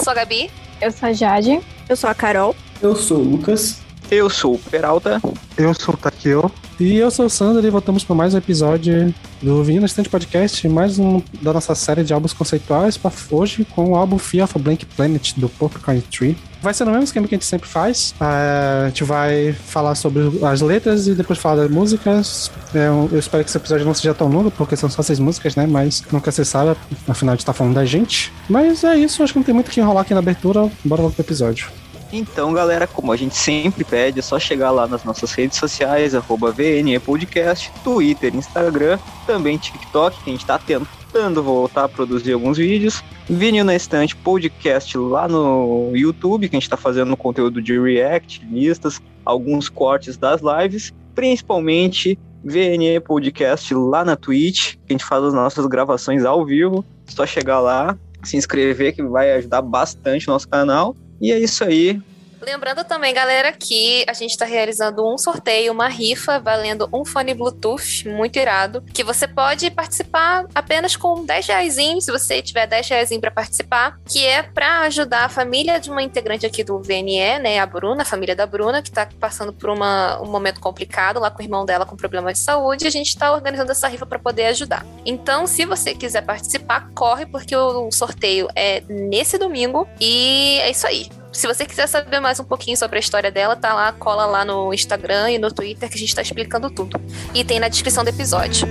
Sou a Gabi. Eu sou a Jade. Eu sou a Carol. Eu sou o Lucas. Eu sou o Peralta. Eu sou o Takeo. E eu sou o Sandro e voltamos para mais um episódio do na Estante Podcast, mais um da nossa série de álbuns conceituais para hoje com o álbum Fear of a Blank Planet do Porcupine Tree. Vai ser no mesmo esquema que a gente sempre faz. É, a gente vai falar sobre as letras e depois falar das músicas. É, eu espero que esse episódio não seja tão longo, porque são só seis músicas, né? Mas nunca se sabe, afinal a gente tá falando da gente. Mas é isso, acho que não tem muito o que enrolar aqui na abertura. Bora logo pro episódio. Então, galera, como a gente sempre pede, é só chegar lá nas nossas redes sociais, arroba VNE Podcast, Twitter, Instagram, também TikTok, que a gente tá tentando voltar a produzir alguns vídeos. Vinil na Estante Podcast lá no YouTube, que a gente tá fazendo conteúdo de React, listas, alguns cortes das lives, principalmente VNE Podcast lá na Twitch, que a gente faz as nossas gravações ao vivo. Só chegar lá, se inscrever, que vai ajudar bastante o nosso canal. E é isso aí. Lembrando também, galera, que a gente está realizando um sorteio, uma rifa, valendo um fone Bluetooth muito irado, que você pode participar apenas com 10 reais, se você tiver 10 reais para participar, que é para ajudar a família de uma integrante aqui do VNE, né, a Bruna, a família da Bruna, que está passando por uma, um momento complicado lá com o irmão dela com problema de saúde, e a gente está organizando essa rifa para poder ajudar. Então, se você quiser participar, corre, porque o sorteio é nesse domingo, e é isso aí. Se você quiser saber mais um pouquinho sobre a história dela, tá lá, cola lá no Instagram e no Twitter que a gente tá explicando tudo. E tem na descrição do episódio.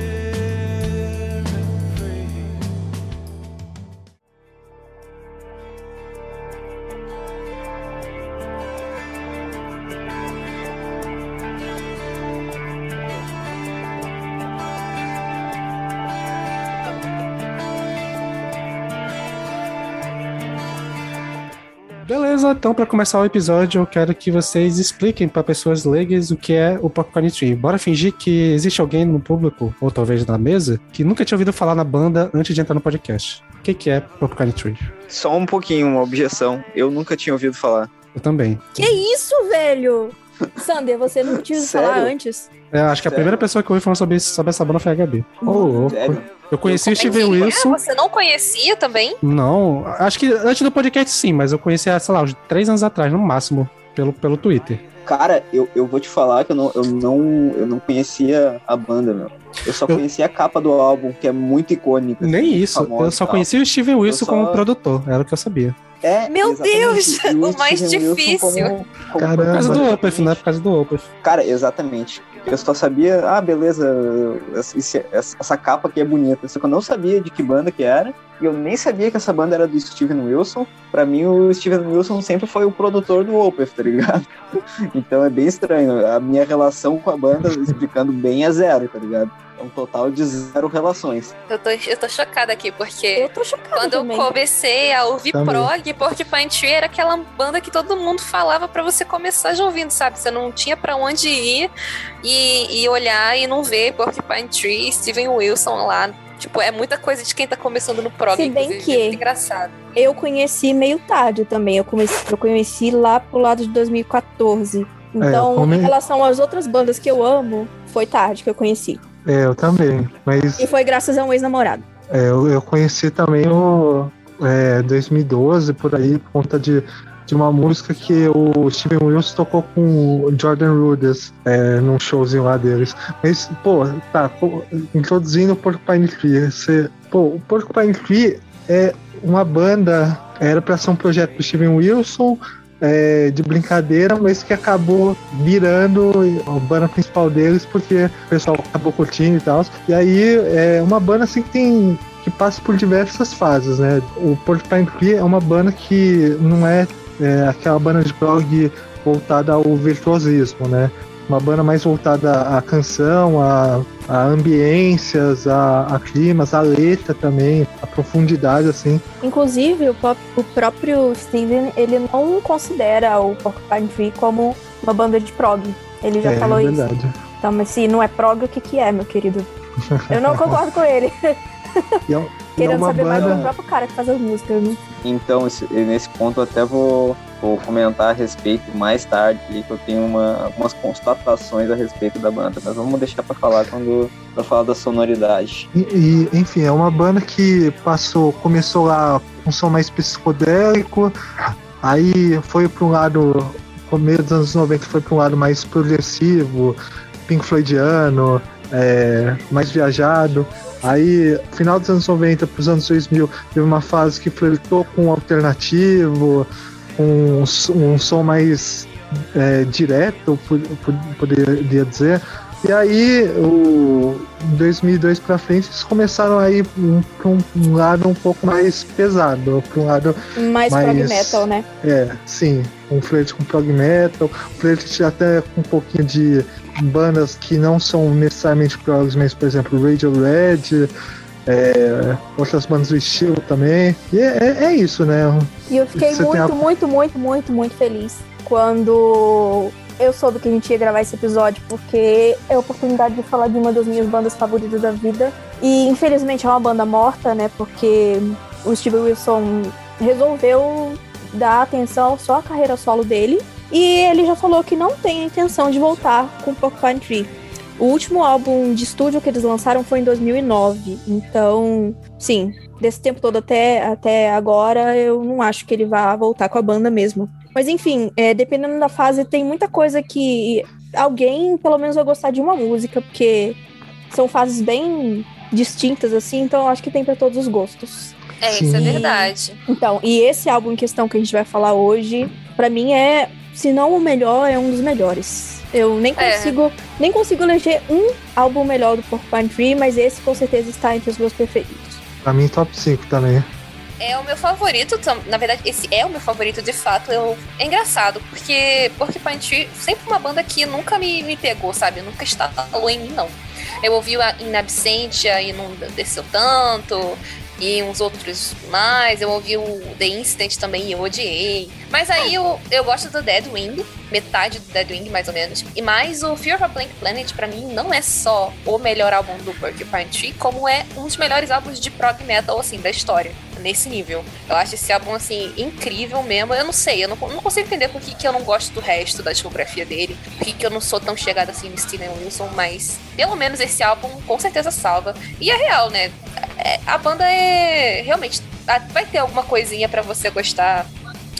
Então para começar o episódio, eu quero que vocês expliquem para pessoas leigas o que é o Popcorn Tree. Bora fingir que existe alguém no público, ou talvez na mesa, que nunca tinha ouvido falar na banda antes de entrar no podcast. O que, que é Popcorn Tree? Só um pouquinho, uma objeção. Eu nunca tinha ouvido falar. Eu também. Que isso, velho? Sander, você não tinha ouvido falar antes? É, acho que a Sério? primeira pessoa que ouviu falando sobre, sobre essa banda foi a. Ô, louco. Sério? Eu conheci o Steven Mentira, Wilson. Você não conhecia também? Não, acho que antes do podcast sim, mas eu conheci, sei lá, uns três anos atrás, no máximo, pelo, pelo Twitter. Cara, eu, eu vou te falar que eu não, eu, não, eu não conhecia a banda, meu. Eu só Eu- conhecia a capa do álbum, que é muito icônica. assim, Nem muito isso, famosa eu só e tal. conheci o Steven Wilson só- como produtor, era o que eu sabia. É, Meu Deus, e o mais difícil. como- como Por causa do. Opeth, né? Por causa do Opeth. Cara, exatamente. Eu só sabia, ah, beleza, esse- essa capa aqui é bonita. Só que eu não sabia de que banda que era. E eu nem sabia que essa banda era do Steven Wilson. Pra mim, o Steven Wilson sempre foi o produtor do Opeth, tá ligado? Então é bem estranho. A minha relação com a banda, explicando bem, é zero, tá ligado? É um total de zero relações. Eu tô, eu tô chocada aqui, porque Eu tô chocada quando eu também. comecei a ouvir Também. prog, Porcupine Tree era aquela banda que todo mundo falava pra você começar já ouvindo, sabe? Você não tinha pra onde ir e, e olhar e não ver Porcupine Tree, Steven Wilson lá. Tipo, é muita coisa de quem tá começando no prog. Se bem inclusive, que- é engraçado. Eu conheci meio tarde também. Eu, comecei, eu conheci lá pro lado de 2014. Então, come- em relação às outras bandas que eu amo, foi tarde que eu conheci. É, eu também. Mas E foi graças a um ex-namorado. é, eu, eu conheci também o é, 2012, por aí, por conta de, de uma música que o Steven Wilson tocou com o Jordan Rudess é, num showzinho lá deles. Mas, pô, tá, pô, introduzindo o Porcupine Tree. Você, pô, o Porcupine Tree é uma banda, era pra ser um projeto do Steven Wilson, é, de brincadeira, mas que acabou virando a banda principal deles, porque o pessoal acabou curtindo e tal. E aí é uma banda assim que tem. que passa por diversas fases, né? O Porcupine Tree é uma banda que não é, é aquela banda de prog voltada ao virtuosismo, né? Uma banda mais voltada à canção, a, a ambiências, a, a climas, a letra também, a profundidade, assim. Inclusive, o, pop, o próprio Steven, ele não considera o Porcupine Tree como uma banda de prog. Ele já é, falou é isso. verdade. Então, mas se não é prog, o que que é, meu querido? Eu não concordo com ele. E é, é Querendo uma saber mais do banda. próprio cara que faz as músicas, né? Então, esse- nesse ponto, eu até vou, vou comentar a respeito mais tarde, que eu tenho uma, algumas constatações a respeito da banda, mas vamos deixar pra falar quando pra falar da sonoridade. E, e, enfim, é uma banda que passou, começou lá um som mais psicodélico, aí foi para um lado, começo dos anos 90 foi para um lado mais progressivo, Pink Floydiano, é, mais viajado. Aí, final dos anos 90 para os anos 2000, teve uma fase que flertou com o alternativo, um, um som mais é, direto, po- po- poderia dizer. E aí, o 2002 pra frente, eles começaram a ir um, um, lado um pouco mais pesado, para um lado, Mais Mas- prog metal, né? é, sim, um flerte com prog metal, um flerte até com um pouquinho de bandas que não são necessariamente progs, mas, por exemplo, Radiohead, é, outras bandas do estilo também. E é, é- é isso, né? E eu fiquei Você muito, a- muito, muito, muito, muito feliz quando eu soube que a gente ia gravar esse episódio, porque é a oportunidade de falar de uma das minhas bandas favoritas da vida. E infelizmente é uma banda morta, né? Porque o Steve Wilson resolveu dar atenção só à carreira solo dele. E ele já falou que não tem a intenção de voltar com Porcupine Tree. O último álbum de estúdio que eles lançaram foi em 2009. Então, sim, desse tempo todo até, até agora, eu não acho que ele vá voltar com a banda mesmo. Mas enfim, é, dependendo da fase, tem muita coisa que alguém, pelo menos, vai gostar de uma música, porque são fases bem distintas, assim, então eu acho que tem para todos os gostos. É, isso é verdade. Então, e esse álbum em questão que a gente vai falar hoje, pra mim é, se não o melhor, é um dos melhores. Eu nem É. consigo, nem consigo eleger um álbum melhor do Porcupine Tree, mas esse com certeza está entre os meus preferidos. Pra mim, top 5 também. É o meu favorito, na verdade, esse é o meu favorito de fato. Eu... É engraçado, porque Porcupine Tree sempre uma banda que nunca me, me pegou, sabe? Nunca instalou em mim, não. Eu ouvi a In Absentia e não desceu tanto, e uns outros mais. Eu ouvi o The Incident também e eu odiei. Mas aí eu, eu gosto do Dead Wing, metade do Dead Wing mais ou menos. E mais o Fear of a Blank Planet, pra mim, não é só o melhor álbum do Porcupine Tree, como é um dos melhores álbuns de prog metal, assim, da história. Nesse nível. Eu acho esse álbum, assim, incrível mesmo. Eu não sei, eu não, não consigo entender por que, que eu não gosto do resto da discografia dele. Por que, que eu não sou tão chegada assim no Steven Wilson, mas pelo menos esse álbum com certeza salva. E é real, né? É- a banda é. Realmente, ah, vai ter alguma coisinha pra você gostar.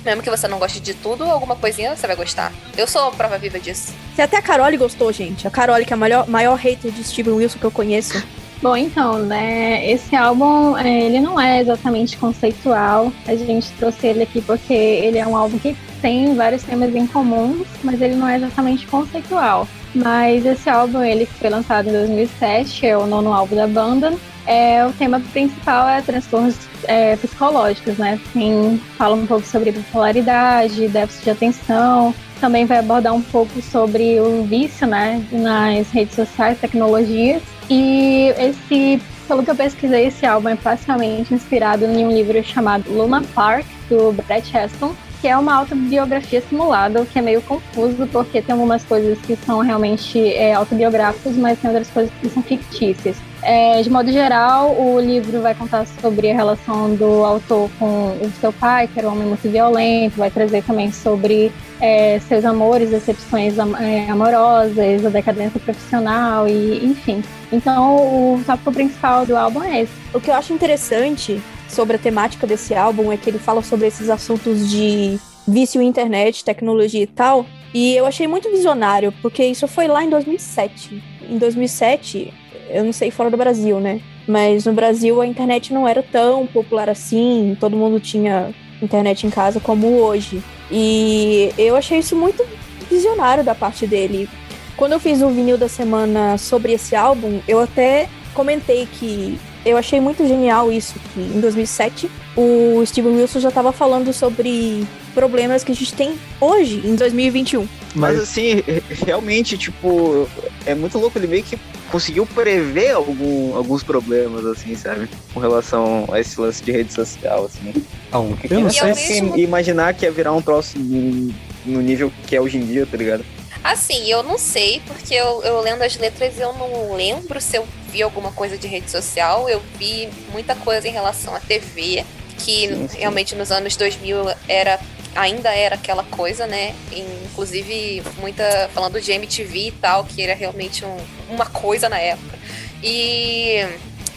Mesmo que você não goste de tudo, alguma coisinha você vai gostar. Eu sou a prova viva disso. Se até a Carole gostou, gente. A Carole, que é a maior, maior hater de Steven Wilson que eu conheço. Bom, então, né, esse álbum, é, ele não é exatamente conceitual. A gente trouxe ele aqui porque ele é um álbum que tem vários temas em comuns, mas ele não é exatamente conceitual. Mas esse álbum, ele foi lançado em 2007, é o nono álbum da banda. É, o tema principal é transtornos é, psicológicos, né? Tem, fala um pouco sobre bipolaridade, déficit de atenção, também vai abordar um pouco sobre o vício, né, nas redes sociais, tecnologias. E esse, pelo que eu pesquisei, esse álbum é parcialmente inspirado em um livro chamado Luna Park, do Brett Heston, que é uma autobiografia simulada, o que é meio confuso, porque tem algumas coisas que são realmente é, autobiográficas, mas tem outras coisas que são fictícias. É, de modo geral, o livro vai contar sobre a relação do autor com o seu pai, que era um homem muito violento, vai trazer também sobre é, seus amores, decepções é, amorosas, a decadência profissional e enfim. Então, o tópico principal do álbum é esse. O que eu acho interessante sobre a temática desse álbum é que ele fala sobre esses assuntos de vício internet, tecnologia e tal. E eu achei muito visionário, porque isso foi lá em 2007. Em 2007, eu não sei fora do Brasil, né? Mas no Brasil a internet não era tão popular assim, todo mundo tinha internet em casa como hoje. E eu achei isso muito visionário da parte dele. Quando eu fiz o vinil da semana sobre esse álbum, eu até comentei que eu achei muito genial isso, que em 2007 o Steven Wilson já estava falando sobre problemas que a gente tem hoje, em 2021. Mas, Mas assim, re- realmente, tipo, é muito louco. Ele meio que conseguiu prever algum- alguns problemas, assim, sabe? Com relação a esse lance de rede social, assim. Não, Porque eu não E sei se. mesmo- imaginar que ia virar um troço no, no nível que é hoje em dia, tá ligado? Assim, eu não sei, porque eu, eu lendo as letras eu não lembro se eu vi alguma coisa de rede social. Eu vi muita coisa em relação à TV, que Sim, sim. realmente nos anos 2000 era ainda era aquela coisa, né? Inclusive, muita falando de MTV e tal, que era realmente um- uma coisa na época. E,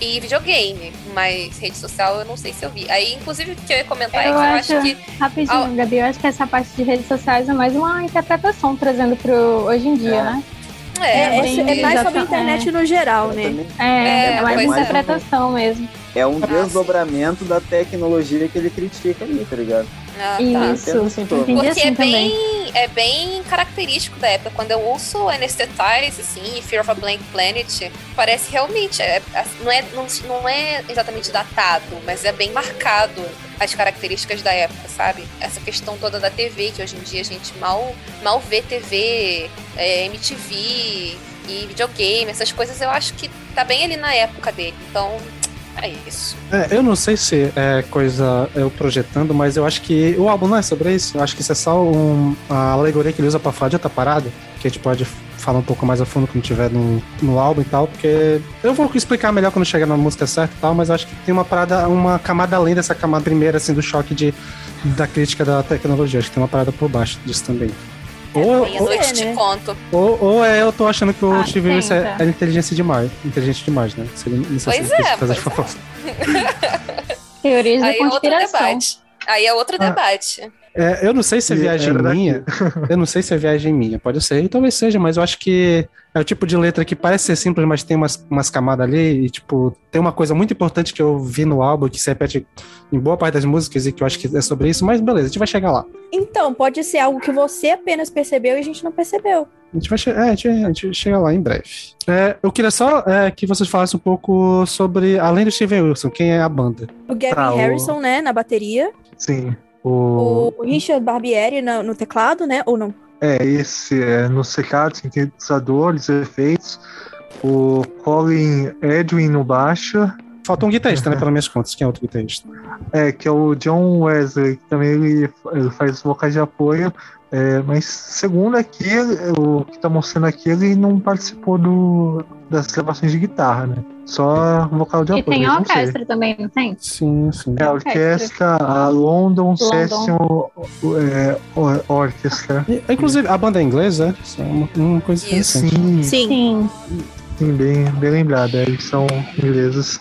e videogame, mas rede social eu não sei se eu vi. Aí, inclusive, o que eu ia comentar é Eu que eu acho- acho que Rapidinho, Gabi, eu acho que essa parte de redes sociais é mais uma interpretação trazendo pro hoje em dia, É. né? É, é, é, é mais sobre a internet no geral, né? É, É, é mais é. interpretação mesmo. É um desdobramento da tecnologia que ele critica ali, tá ligado? ah, tá. Isso. Assim, Porque assim é também. bem, é bem característico da época. Quando eu ouço Anesthetize, assim, e Fear of a Blank Planet, parece realmente. é- é- não, é, não, não é exatamente datado, mas é bem marcado as características da época, sabe? Essa questão toda da TV, que hoje em dia a gente mal, mal vê TV, é, MTV e videogame, essas coisas eu acho que tá bem ali na época dele. Então, é isso. É, eu não sei se é coisa eu projetando, mas eu acho que o álbum não é sobre isso. Eu acho que isso é só um, a alegoria que ele usa pra falar de outra parada, que a gente pode falar um pouco mais a fundo quando tiver no, no álbum e tal, porque eu vou explicar melhor quando chegar na música certa e tal, mas acho que tem uma parada, uma camada além dessa camada primeira, assim, do choque de, da crítica da tecnologia. Acho que tem uma parada por baixo disso também. Ou, ou, noite é, te né? conto. ou, ou é eu tô achando que o Ah, Steve Wilson é, é inteligente demais. Inteligente demais, né? Se ele, não sei Pois se é, fazer pois proposta. Teorias da Aí é outro debate. Aí é outro Ah. debate. É, eu não sei se é E viagem minha. Eu não sei se é viagem minha. Pode ser, e talvez seja, mas eu acho que é o tipo de letra que parece ser simples, mas tem umas, umas camadas ali. E, tipo, tem uma coisa muito importante que eu vi no álbum, que se repete em boa parte das músicas, e que eu acho que é sobre isso. Mas beleza, a gente vai chegar lá. Então, pode ser algo que você apenas percebeu e a gente não percebeu. A gente vai che- é, a gente, a gente chega lá em breve. É, eu queria só é, que vocês falassem um pouco sobre, além do Steven Wilson, quem é a banda. O Gavin Tá, o- Harrison, né, na bateria. sim. O, O Richard Barbieri na- no teclado, né? Ou não? é esse é, nos teclados, sintetizadores, efeitos. O Colin Edwin no baixo. Faltou um guitarrista, né? Pelas minhas contas. Quem é outro guitarrista? É, que é o John Wesley, que também ele, ele faz vocais de apoio. É, mas segundo aqui, o que tá mostrando aqui, ele não participou do, das gravações de guitarra, né? Só vocal de E apoio. tem a não sei. orquestra também, não tem? Sim, sim. É a orquestra, a London, Session é, Or- Orchestra. E, inclusive, a banda é inglesa, é? É uma, uma coisa Isso. interessante. Sim, Sim. Sim. sim, bem, bem lembrado. é, Eles são ingleses.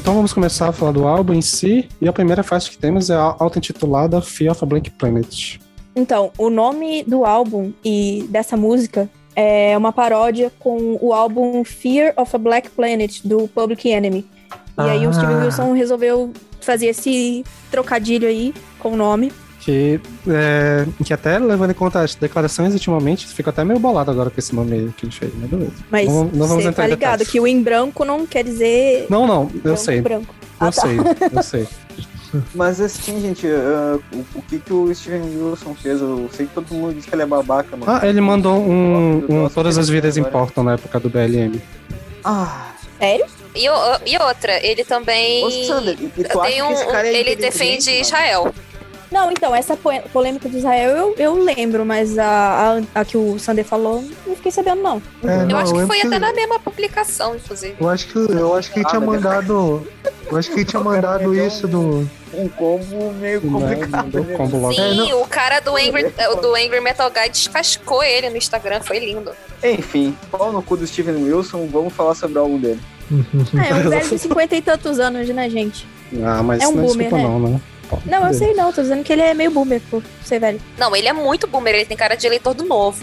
Então vamos começar a falar do álbum em si. E a primeira faixa que temos é a auto-intitulada Fear of a Blank Planet. Então, o nome do álbum e dessa música é uma paródia com o álbum Fear of a Black Planet, do Public Enemy. E aí o Ah. Steven Wilson resolveu fazer esse trocadilho aí com o nome. Que, é, que até levando em conta as declarações ultimamente, fica até meio bolado agora com esse nome aí que ele fez, mas beleza. Mas Não- não vamos você entrar tá ligado detalhes. que o em branco não quer dizer Não, não, eu branco, sei, branco. eu Ah, tá. sei, eu sei. Mas assim, gente, ah, o, o que que o Steven Wilson fez? Eu sei que todo mundo diz que ele é babaca, mano. Ah, ele mandou um, um Todas as Vidas agora. Importam na época do BLM. Ah, Sério? E, e outra, ele também. ô Sander, e, e tu acha tem um, que esse cara é ele defende mano? Não, então, essa po- polêmica de Israel eu, eu lembro, mas a, a, a que o Sander falou, não fiquei sabendo, não. É, Eu não, acho que foi até na mesma publicação, inclusive. Eu acho que, eu acho que ele Ah, tinha mas é- mandado. Eu acho que ele tinha mandado isso do. Um combo meio Né, complicado. mandou né? combo logo. É, Sim, o cara do Angry, do Angry Metal Guy descascou ele no Instagram, foi lindo. Enfim, pau no cu do Steven Wilson, vamos falar sobre o álbum dele. É, um velho de 50 e tantos anos, né, gente? Ah, mas É um não é boomer, desculpa né? não, né? Não, eu sei não, tô dizendo que ele é meio boomer por ser velho. Não, ele é muito boomer, ele tem cara de eleitor do novo.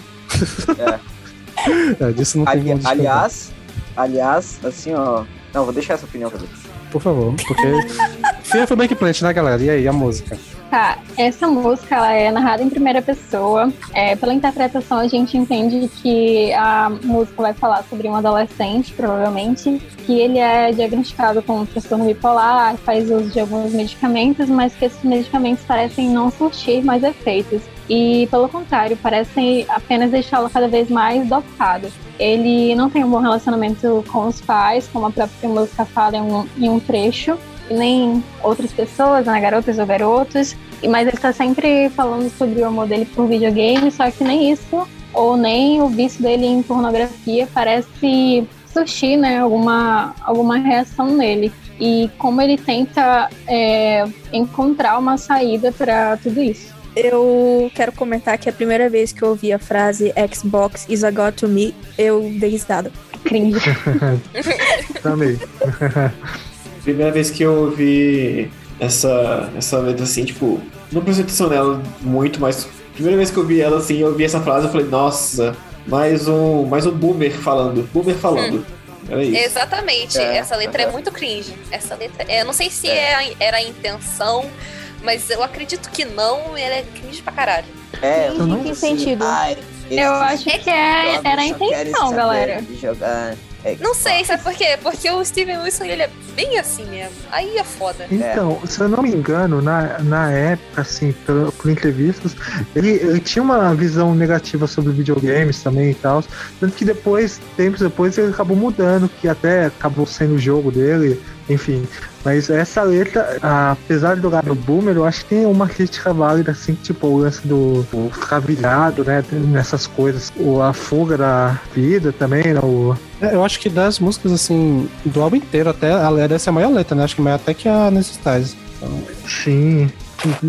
É, disso não tem Ali- aliás, aliás, assim, ó. Não, vou deixar essa opinião pra você. por favor. Porque Fear for Black Plant, né, galera? E aí, a música? Tá, essa música ela é narrada em primeira pessoa. É, pela interpretação, a gente entende que a música vai falar sobre um adolescente, provavelmente, que ele é diagnosticado com um transtorno bipolar, faz uso de alguns medicamentos, mas que esses medicamentos parecem não surtir mais efeitos. E, pelo contrário, parecem apenas deixá-lo cada vez mais dopado. Ele não tem um bom relacionamento com os pais, como a própria música fala em um, em um trecho nem outras pessoas, né, garotas ou garotos, mas ele tá sempre falando sobre o amor dele por videogame, só que nem isso, ou nem o vício dele em pornografia parece surgir, né, alguma, alguma reação nele. E como ele tenta é, encontrar uma saída para tudo isso. Eu quero comentar que a primeira vez que eu ouvi a frase Xbox is a god to me, eu dei risada. Cringe. Também. Primeira vez que eu ouvi essa, essa letra assim, tipo, não prestei atenção nela muito, mas primeira vez que eu vi ela assim, eu vi essa frase, eu falei, nossa, mais um, mais um boomer falando, boomer falando. Era isso. Exatamente. É, Essa letra é é. muito cringe. Essa letra. Eu não sei se é a- era a intenção, mas eu acredito que não. Ela é cringe pra caralho. É, Cringe em que sentido? Ai, Eu acho que é, era a intenção, galera. Jogar Não sei, sabe por quê? Porque o Steven Wilson ele é bem assim mesmo. Aí é foda. Então, se eu não me engano, na, na época, assim, por, por entrevistas, ele, ele tinha uma visão negativa sobre videogames também e tal. Tanto que depois, tempos depois, ele acabou mudando, que até acabou sendo o jogo dele, enfim. Mas essa letra, apesar de jogar no Boomer, eu acho que tem uma crítica válida, assim, tipo, o lance do, do ficar virado, né, nessas coisas. O, a fuga da vida também, né, o, É, Eu acho que das músicas, assim, do álbum inteiro, até a dessa é a maior letra, né? Acho que maior até que a Necessitais. Então, Sim,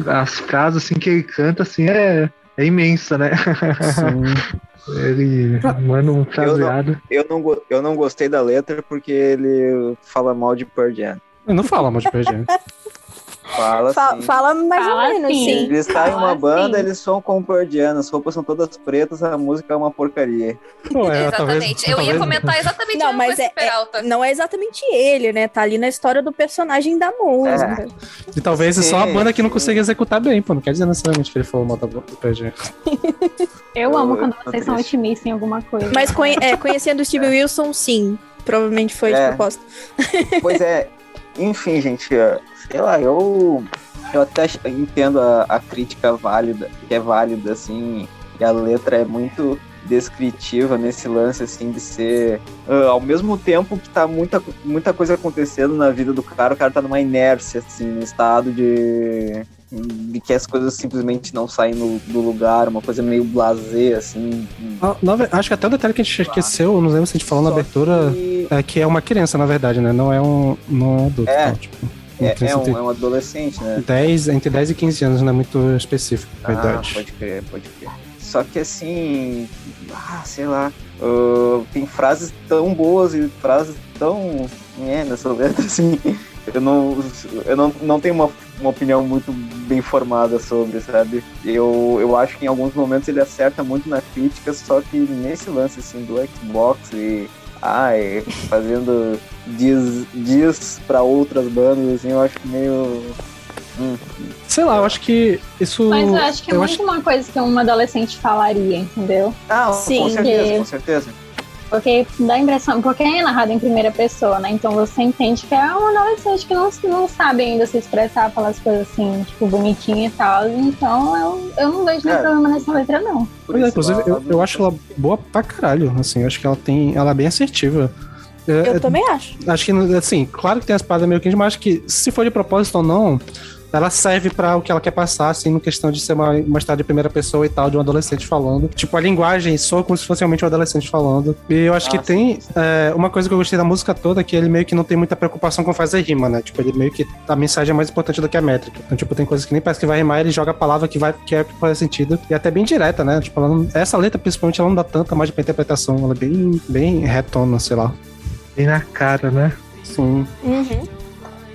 as frases assim que ele canta assim é, é imensa, né? sim. ele manda um fraseado. eu não, go- eu não gostei da letra porque ele fala mal de Pearl Jam. não fala mal de PG. Fala Fa- fala mais Fala ou menos, sim. sim. Eles saem uma banda, assim. eles são Jam, as roupas são todas pretas, a música é uma porcaria. Pô, é, exatamente. talvez- eu ia comentar exatamente Não, mas é, é- não é exatamente ele, né? Tá ali na história do personagem da música. E talvez é Sim, só a banda que não sim. consegue executar bem, pô. Não quer dizer necessariamente que ele falou mal da- do PG. Eu Eu- amo quando vocês são otimistas em alguma coisa. Mas conhe- é, conhecendo o Steve Wilson, sim. Provavelmente foi de É. propósito. Pois é, enfim, gente, é, sei lá, eu, eu até entendo a, a crítica válida, que é válida, assim, e a letra é muito descritiva nesse lance, assim, de ser, ah, ao mesmo tempo que tá muita, muita coisa acontecendo na vida do cara, o cara tá numa inércia, assim, no estado de, de que as coisas simplesmente não saem no- do lugar, uma coisa meio blasé, assim. Ah, na acho que até o detalhe que a gente esqueceu, não lembro se a gente falou na Só abertura, que é que é uma criança, na verdade, né? Não é um, não é um adulto. É. então, tipo, É, é um, é um adolescente, né? 10, entre 10 e 15 anos, não é muito específico a Ah, idade. pode crer, pode crer. Só que assim, ah, sei lá, ah, tem frases tão boas e frases tão é, nessa letra, assim. Eu não, eu não, não tenho uma, uma opinião muito bem formada sobre, sabe? Eu, eu acho que em alguns momentos ele acerta muito na crítica, só que nesse lance assim do Xbox e ai, fazendo dias, dias para outras bandas, assim, eu acho meio. hum, Sei lá, eu acho que isso. Mas eu acho que é eu muito uma coisa que um adolescente falaria, entendeu? Ah, Sim, com certeza, que- com certeza. Porque dá a impressão, porque é narrado em primeira pessoa, né? Então você entende que é um adolescente que não, não sabe ainda se expressar, falar as coisas assim, tipo, bonitinho e tal. Então eu, eu não vejo nenhum É. problema nessa letra, não. Pois é, inclusive, eu, eu acho ela boa pra caralho. Assim, eu acho que ela tem. Ela é bem assertiva. É, Eu também acho. Acho que, assim, claro que tem as paradas meio cringe, mas acho que se for de propósito ou não, ela serve pra o que ela quer passar, assim, no questão de ser uma, uma história de primeira pessoa e tal, de um adolescente falando. Tipo, a linguagem soa como se fosse realmente um adolescente falando. E eu acho que Ah, tem é, uma coisa que eu gostei da música toda, que ele meio que não tem muita preocupação com fazer rima, né? Tipo, ele meio que a mensagem é mais importante do que a métrica. Então, tipo, tem coisas que nem parece que vai rimar, ele joga a palavra que vai que é que faz sentido. E até bem direta, né? Tipo, ela não- essa letra, principalmente, ela não dá tanta margem pra interpretação. Ela é bem, bem retona, sei lá. Bem na cara, né? Sim. Uhum.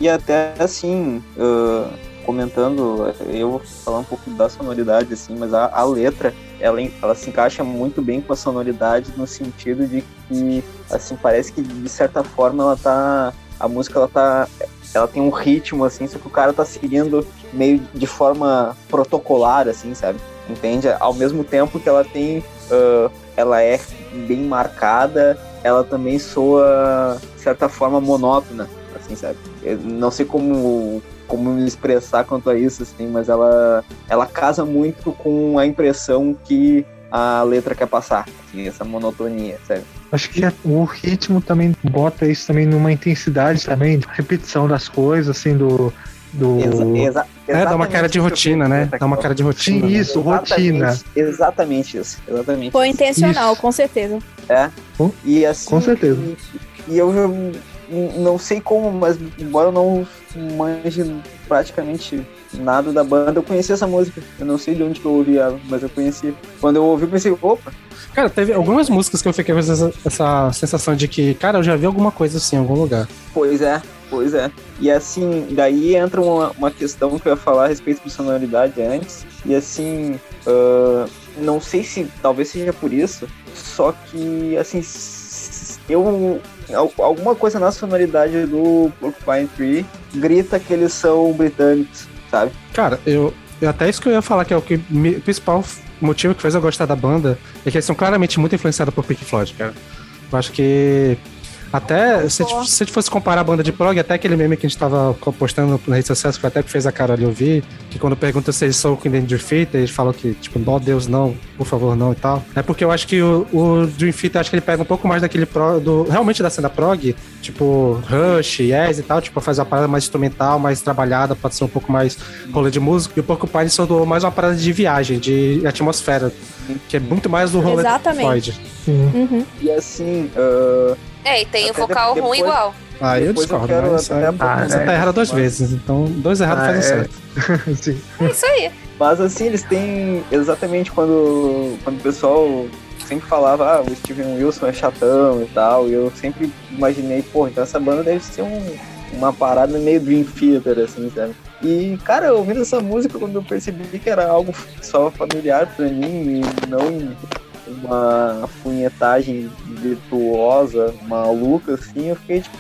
E até assim, ah, comentando, eu vou falar um pouco da sonoridade, assim, mas a, a letra, ela, ela se encaixa muito bem com a sonoridade no sentido de que, assim, parece que de certa forma ela tá a música ela tá ela tem um ritmo assim, só que o cara tá seguindo meio de forma protocolar assim, sabe? Entende? Ao mesmo tempo que ela tem uh, ela é bem marcada, ela também soa de certa forma monótona, assim, sabe? Não sei como como me expressar quanto a isso, assim, mas ela ela casa muito com a impressão que a letra quer passar, assim, essa monotonia, sabe? Acho que o ritmo também bota isso também numa intensidade também, repetição das coisas, assim, do. do... Exa exa é, dá uma cara de rotina, né? Dá uma cara de rotina. Sim, isso, rotina. Exatamente, exatamente isso. Exatamente. Foi intencional, isso. com certeza. É. E assim. Com certeza. E eu não sei como, mas embora eu não manje praticamente nada da banda, eu conheci essa música. Eu não sei de onde que eu ouvi ela, mas eu conheci. Quando eu ouvi, eu pensei, opa. Cara, teve algumas músicas que eu fiquei com essa, essa sensação de que, cara, eu já vi alguma coisa assim em algum lugar. Pois é, pois é. E assim, daí entra uma, uma questão que eu ia falar a respeito de sonoridade antes. E assim, uh, não sei se talvez seja por isso, só que assim, eu alguma coisa na sonoridade do Porcupine Tree grita que eles são britânicos sabe? Cara, eu, até isso que eu ia falar, que é o que me, principal motivo que fez eu gostar da banda é que eles são claramente muito influenciados por Pink Floyd, cara. Eu acho que até se, se a gente fosse comparar a banda de prog, até aquele meme que a gente tava postando na rede social, que foi até que fez a cara ali ouvir, que quando pergunta se eles são o Dream Theater, eles falam que, tipo, ó Deus, não, por favor, não e tal. É porque eu acho que o, o Dream Theater, acho que ele pega um pouco mais daquele pro, do, realmente da cena prog, tipo, Rush, Yes e tal, tipo, fazer uma parada mais instrumental, mais trabalhada, pode ser um pouco mais rolê de música. E o Porcupine soldou mais uma parada de viagem, de atmosfera, que é muito mais do rolê Exatamente. Floyd. Uhum. E assim, uh, É, e tem o vocal depois- ruim igual. Ah, eu eu discordo, quero mas aí, aprofundar você tá nisso, errado duas mas- vezes, então dois errados Ah, fazem é. certo. Sim. É isso aí. Mas assim, eles têm exatamente quando, quando o pessoal sempre falava, ah, o Steven Wilson é chatão e tal, e eu sempre imaginei, pô, então essa banda deve ser um, uma parada meio Dream Theater, assim, sabe? E, cara, ouvindo essa música, quando eu percebi que era algo só familiar pra mim e não uma punhetagem virtuosa, maluca, assim, eu fiquei, tipo,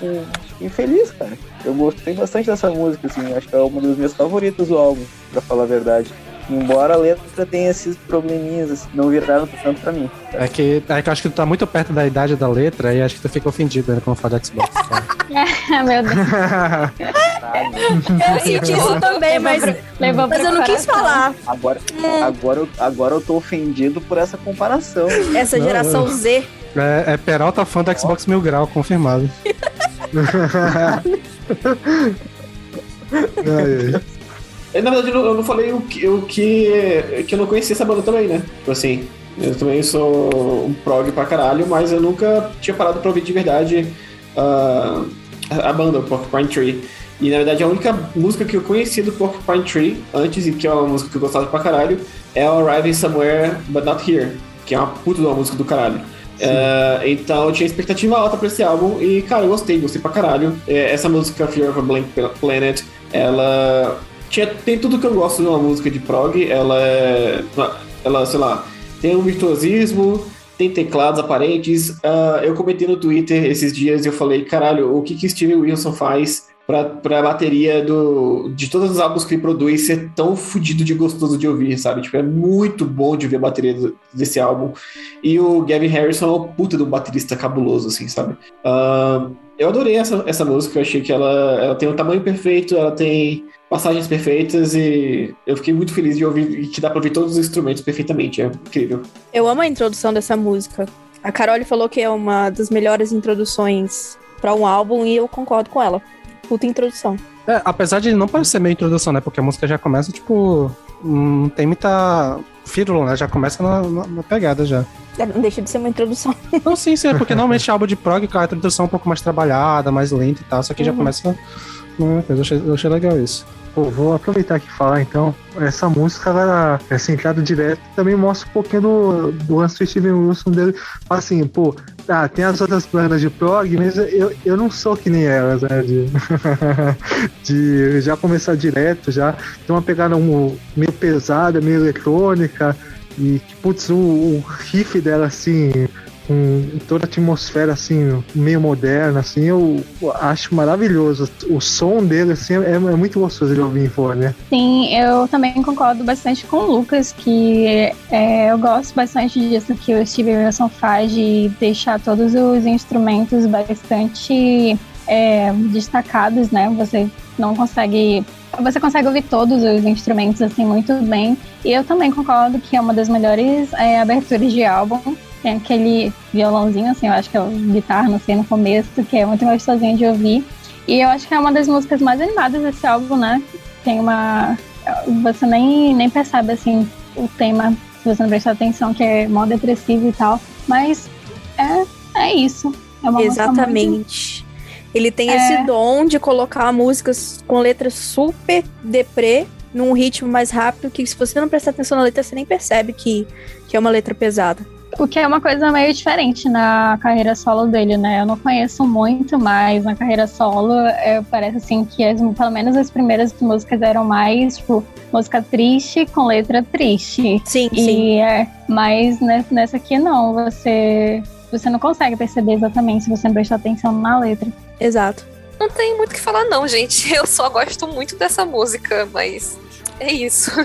fiquei feliz, cara. Eu gostei bastante dessa música, assim, acho que é uma das minhas favoritas do álbum, pra falar a verdade. Embora a letra tenha esses probleminhas, assim, não viraram tanto pra mim. É que, é que eu acho que tu tá muito perto da idade da letra e acho que tu fica ofendido né, quando fala de Xbox. Ah, meu Deus. Eu senti isso também, mas, Levou mas eu não quis falar. Agora, agora, eu- agora eu tô ofendido por essa comparação. Essa Não, geração Z. É, é Peralta fã do Xbox Mil Grau, confirmado. Ai, ai. É, Na verdade, eu não, falei o que, o que, que eu não conhecia essa banda também, né? Tipo assim, eu também sou um prog pra caralho, mas eu nunca tinha parado pra ouvir de verdade ah, a, banda, o Porcupine Tree. E na verdade a única música que eu conhecia do Porcupine Tree, antes, e que é uma música que eu gostava pra caralho, é o Arriving Somewhere But Not Here, que é uma puta de uma música do caralho. Ah, então eu tinha expectativa alta pra esse álbum e, cara, eu gostei, gostei pra caralho. É, essa música, Fear of a Blank Planet, ela tinha, tem tudo que eu gosto de uma música de prog. Ela é. Ela, sei lá, tem um virtuosismo, tem teclados aparentes. Ah, eu comentei no Twitter esses dias e eu falei, caralho, o que que Steven Wilson faz pra, pra bateria do, de todos os álbuns que ele produz ser tão fodido de gostoso de ouvir, sabe? Tipo, é muito bom de ver a bateria do- desse álbum. E o Gavin Harrison é um puta um baterista cabuloso, assim, sabe? Ah, eu adorei essa, essa música, eu achei que ela, ela tem um tamanho perfeito, ela tem passagens perfeitas e eu fiquei muito feliz de ouvir e que dá pra ouvir todos os instrumentos perfeitamente, é incrível. Eu amo a introdução dessa música. A Carole falou que é uma das melhores introduções pra um álbum e eu concordo com ela. Puta introdução. É, apesar de não parecer meio introdução, né? Porque a música já começa, tipo. Não tem muita fírula, né? Já começa na, na- na pegada já. É, Não deixa de ser uma introdução. Não, sim, sim, é porque normalmente álbum de prog, cara, a introdução é um pouco mais trabalhada, mais lenta e tal, só que já Uhum. começa. numa coisa. Eu achei, eu achei legal isso. Pô, vou aproveitar aqui e falar então. Essa música, ela, essa entrada direta também mostra um pouquinho do, do lance do Steven Wilson dele. Assim, pô, ah, tem as outras bandas de prog, mas eu, eu não sou que nem elas, né? De, de já começar direto, já tem uma pegada um, meio pesada, meio eletrônica. E, putz, o, o riff dela, assim, com toda a atmosfera assim, meio moderna, assim, eu acho maravilhoso. O som dele assim, é, é muito gostoso de ouvir em fone, né? Sim, eu também concordo bastante com o Lucas, que é, eu gosto bastante disso que o Steve Wilson faz de deixar todos os instrumentos bastante é, destacados, né? Você não consegue. Você consegue ouvir todos os instrumentos assim muito bem. E eu também concordo que é uma das melhores é, aberturas de álbum. Tem aquele violãozinho, assim, eu acho que é o guitarra, não sei, no começo, que é muito gostosinho de ouvir. E eu acho que é uma das músicas mais animadas desse álbum, né? Tem uma. Você nem, nem percebe, assim, o tema, se você não prestar atenção, que é mó depressivo e tal. Mas é, é isso. É uma Exatamente. Ele tem é... esse dom de colocar músicas com letras super deprê num ritmo mais rápido que se você não prestar atenção na letra, você nem percebe que, que é uma letra pesada. O que é uma coisa meio diferente na carreira solo dele, né? Eu não conheço muito, mas na carreira solo é, parece assim que as, pelo menos as primeiras músicas eram mais, tipo, música triste com letra triste. Sim, e sim. É, mas nessa aqui não, você você não consegue perceber exatamente se você não prestar atenção na letra. Exato. Não tem muito o que falar, não, gente. Eu só gosto muito dessa música, mas é isso.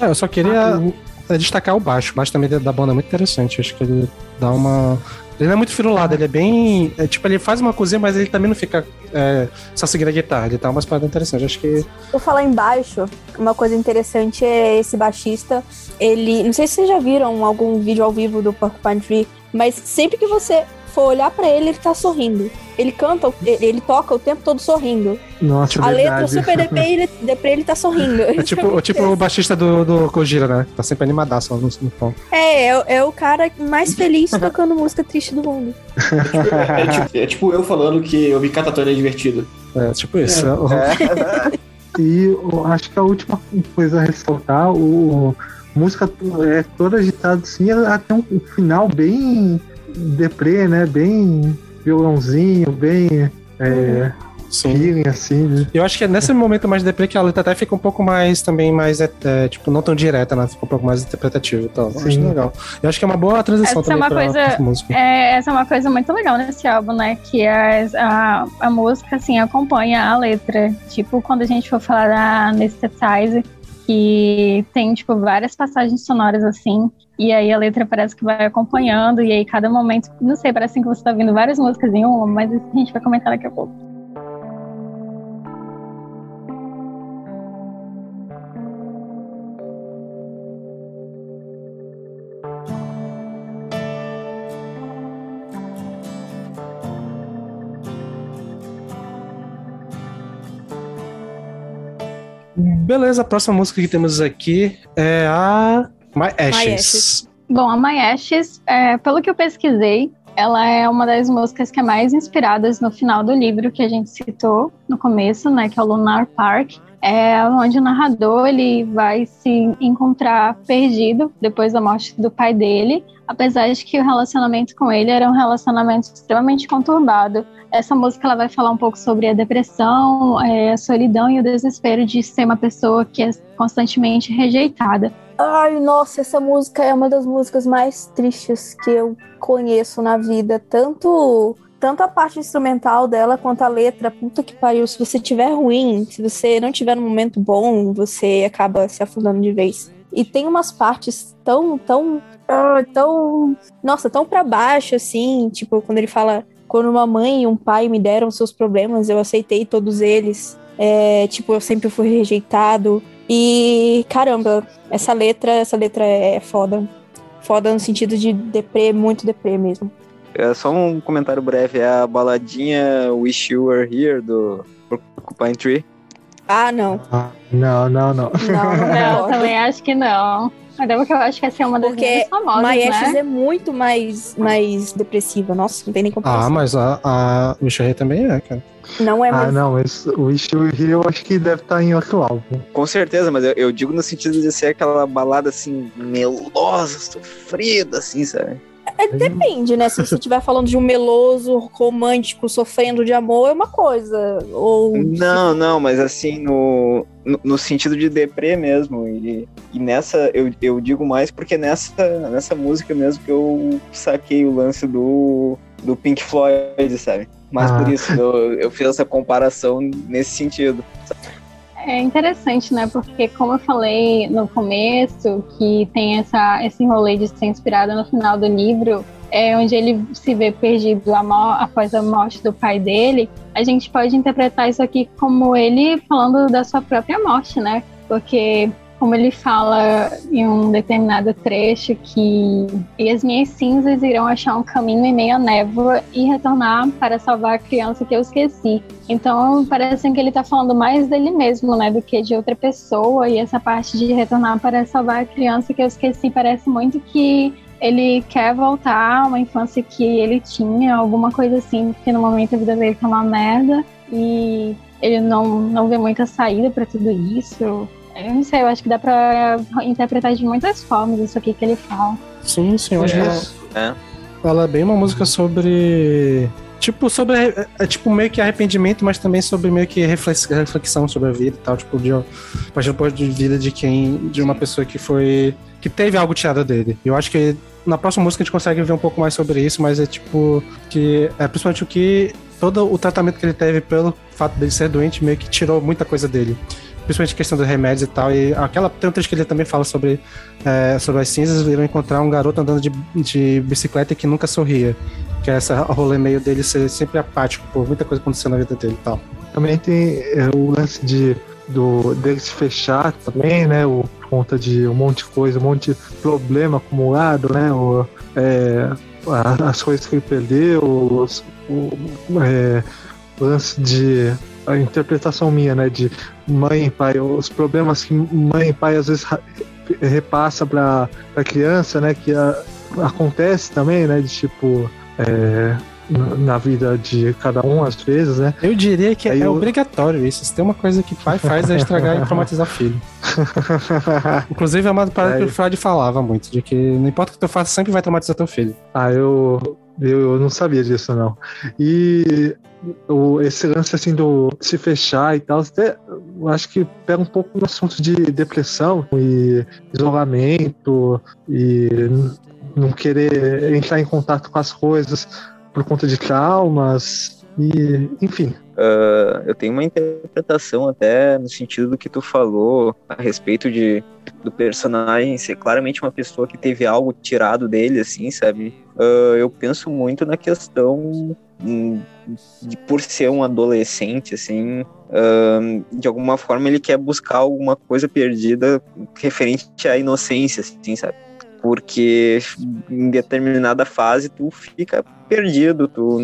É, eu só queria ah, destacar o baixo. O baixo também da banda é muito interessante. Acho que ele dá uma. Ele não é muito firulado, ele é bem. É, tipo, ele faz uma cozinha, mas ele também não fica é, só seguindo a guitarra. Ele tá umas paradas interessantes. Acho que. Vou falar em baixo, uma coisa interessante é esse baixista. Ele. Não sei se vocês já viram algum vídeo ao vivo do Porcupine Tree, mas sempre que você for olhar para ele, ele tá sorrindo. Ele canta, ele toca o tempo todo sorrindo. Nossa, A verdade. letra super deprê, ele, deprê, ele tá sorrindo. É tipo, tipo o baixista do, do Kojira, né? Tá sempre animadaço no, no tom. É, é, é, o cara mais feliz tocando música triste do mundo. É, tipo, é tipo eu falando que ouvir Catatonia é divertido. É, tipo isso. É. e eu acho que a última coisa a ressaltar, o música é toda agitada assim, ela tem um final bem deprê, né? Bem violãozinho, bem é, feeling, assim. Né? Eu acho que é nesse momento mais deprê que a letra até fica um pouco mais também mais, é, é, tipo, não tão direta, né? Fica um pouco mais interpretativa e tal. Eu acho legal. Eu acho que é uma boa transição essa é também é uma pra, coisa, pra música. É, essa é uma coisa muito legal nesse álbum, né? Que a, a, a música, assim, acompanha a letra. Tipo, quando a gente for falar da Anesthetize, que tem, tipo, várias passagens sonoras assim, e aí a letra parece que vai acompanhando, e aí cada momento, não sei, parece que você tá ouvindo várias músicas em uma, mas a gente vai comentar daqui a pouco. Beleza, a próxima música que temos aqui é a My Ashes. My Ashes. Bom, a My Ashes, é, pelo que eu pesquisei, ela é uma das músicas que é mais inspiradas no final do livro que a gente citou no começo, né, que é o Lunar Park, é onde o narrador ele vai se encontrar perdido depois da morte do pai dele, apesar de que o relacionamento com ele era um relacionamento extremamente conturbado. Essa música ela vai falar um pouco sobre a depressão, é, a solidão e o desespero de ser uma pessoa que é constantemente rejeitada. Ai, nossa, essa música é uma das músicas mais tristes que eu conheço na vida. Tanto, tanto a parte instrumental dela quanto a letra. Puta que pariu. Se você tiver ruim, se você não tiver num momento bom, você acaba se afundando de vez. E tem umas partes tão, tão, tão, nossa, tão para baixo assim, tipo quando ele fala, quando uma mãe e um pai me deram seus problemas, eu aceitei todos eles. É, tipo, eu sempre fui rejeitado. E caramba, essa letra, essa letra é foda. Foda no sentido de deprê, muito deprê mesmo. É só um comentário breve, é a baladinha Wish You Were Here do Porcupine Tree. Ah, não. Ah, não, não, não. Não, não, Eu não. também acho que não. Até porque eu acho que essa é uma das Porque mais famosas, My Ashes né? é muito mais, mais depressiva. Nossa, não tem nem comparação. Ah, mas a, a Rei também é, cara. Não é Ah, mais. não, esse, o Here eu acho que deve estar em outro álbum. Com certeza, mas eu, eu digo no sentido de ser aquela balada assim, melosa, sofrida, assim, sabe? É, depende, né? Se você estiver falando de um meloso romântico sofrendo de amor, é uma coisa. Ou. Não, não, mas assim, no, no, no sentido de deprê mesmo. E, e nessa, eu, eu digo mais porque nessa, nessa música mesmo que eu saquei o lance do, do Pink Floyd, sabe? Mas Ah. por isso eu, eu fiz essa comparação nesse sentido. É interessante, né? Porque como eu falei no começo, que tem essa, esse rolê de ser inspirado no final do livro, é onde ele se vê perdido após a morte do pai dele, a gente pode interpretar isso aqui como ele falando da sua própria morte, né? Porque como ele fala em um determinado trecho que e as minhas cinzas irão achar um caminho em meio à névoa e retornar para salvar a criança que eu esqueci. Então parece que ele tá falando mais dele mesmo, né, do que de outra pessoa. E essa parte de retornar para salvar a criança que eu esqueci parece muito que ele quer voltar a uma infância que ele tinha, alguma coisa assim, porque no momento a vida dele tá uma merda e ele não, não vê muita saída para tudo isso. Eu não sei, eu acho que dá pra interpretar de muitas formas isso aqui que ele fala. Sim, sim, eu acho que ela, É. ela é bem uma música sobre. Tipo, sobre. É, é tipo meio que arrependimento, mas também sobre meio que reflex- reflexão sobre a vida e tal. Tipo, de, ponto de vida de quem. De uma pessoa que foi. que teve algo tirado dele. Eu acho que na próxima música a gente consegue ver um pouco mais sobre isso, mas é tipo. que é principalmente o que. todo o tratamento que ele teve pelo fato dele ser doente meio que tirou muita coisa dele. Principalmente questão dos remédios e tal. E aquela tem que ele também fala sobre, é, sobre as cinzas, viram encontrar um garoto andando de, de bicicleta que nunca sorria. Que é essa rolê meio dele ser sempre apático por muita coisa acontecendo na vida dele e tal. Também tem é, o lance de do dele se fechar também, né? O, por conta de um monte de coisa, um monte de problema acumulado, né? O, é, as coisas que ele perdeu, os, o é, lance de a interpretação minha, né? De mãe e pai, os problemas que mãe e pai às vezes repassa para a criança, né? Que a- acontece também, né? De tipo é, na- vida de cada um às vezes, né? Eu diria que Aí é eu- obrigatório isso. Se tem uma coisa que pai faz é estragar e traumatizar filho. Inclusive, é uma parada que É. o Freud falava muito, de que não importa o que tu faça, sempre vai traumatizar teu filho. Ah, eu, eu, eu não sabia disso, não. E o, esse lance assim do se fechar e tal, até, eu acho que pega um pouco no assunto de depressão e isolamento e não querer entrar em contato com as coisas por conta de traumas e enfim. Ah, eu tenho uma interpretação até no sentido do que tu falou a respeito de do personagem ser claramente uma pessoa que teve algo tirado dele, assim, sabe? Ah, eu penso muito na questão hum, de por ser um adolescente, assim, ah, de alguma forma ele quer buscar alguma coisa perdida referente à inocência, assim, sabe? Porque em determinada fase tu fica perdido, tu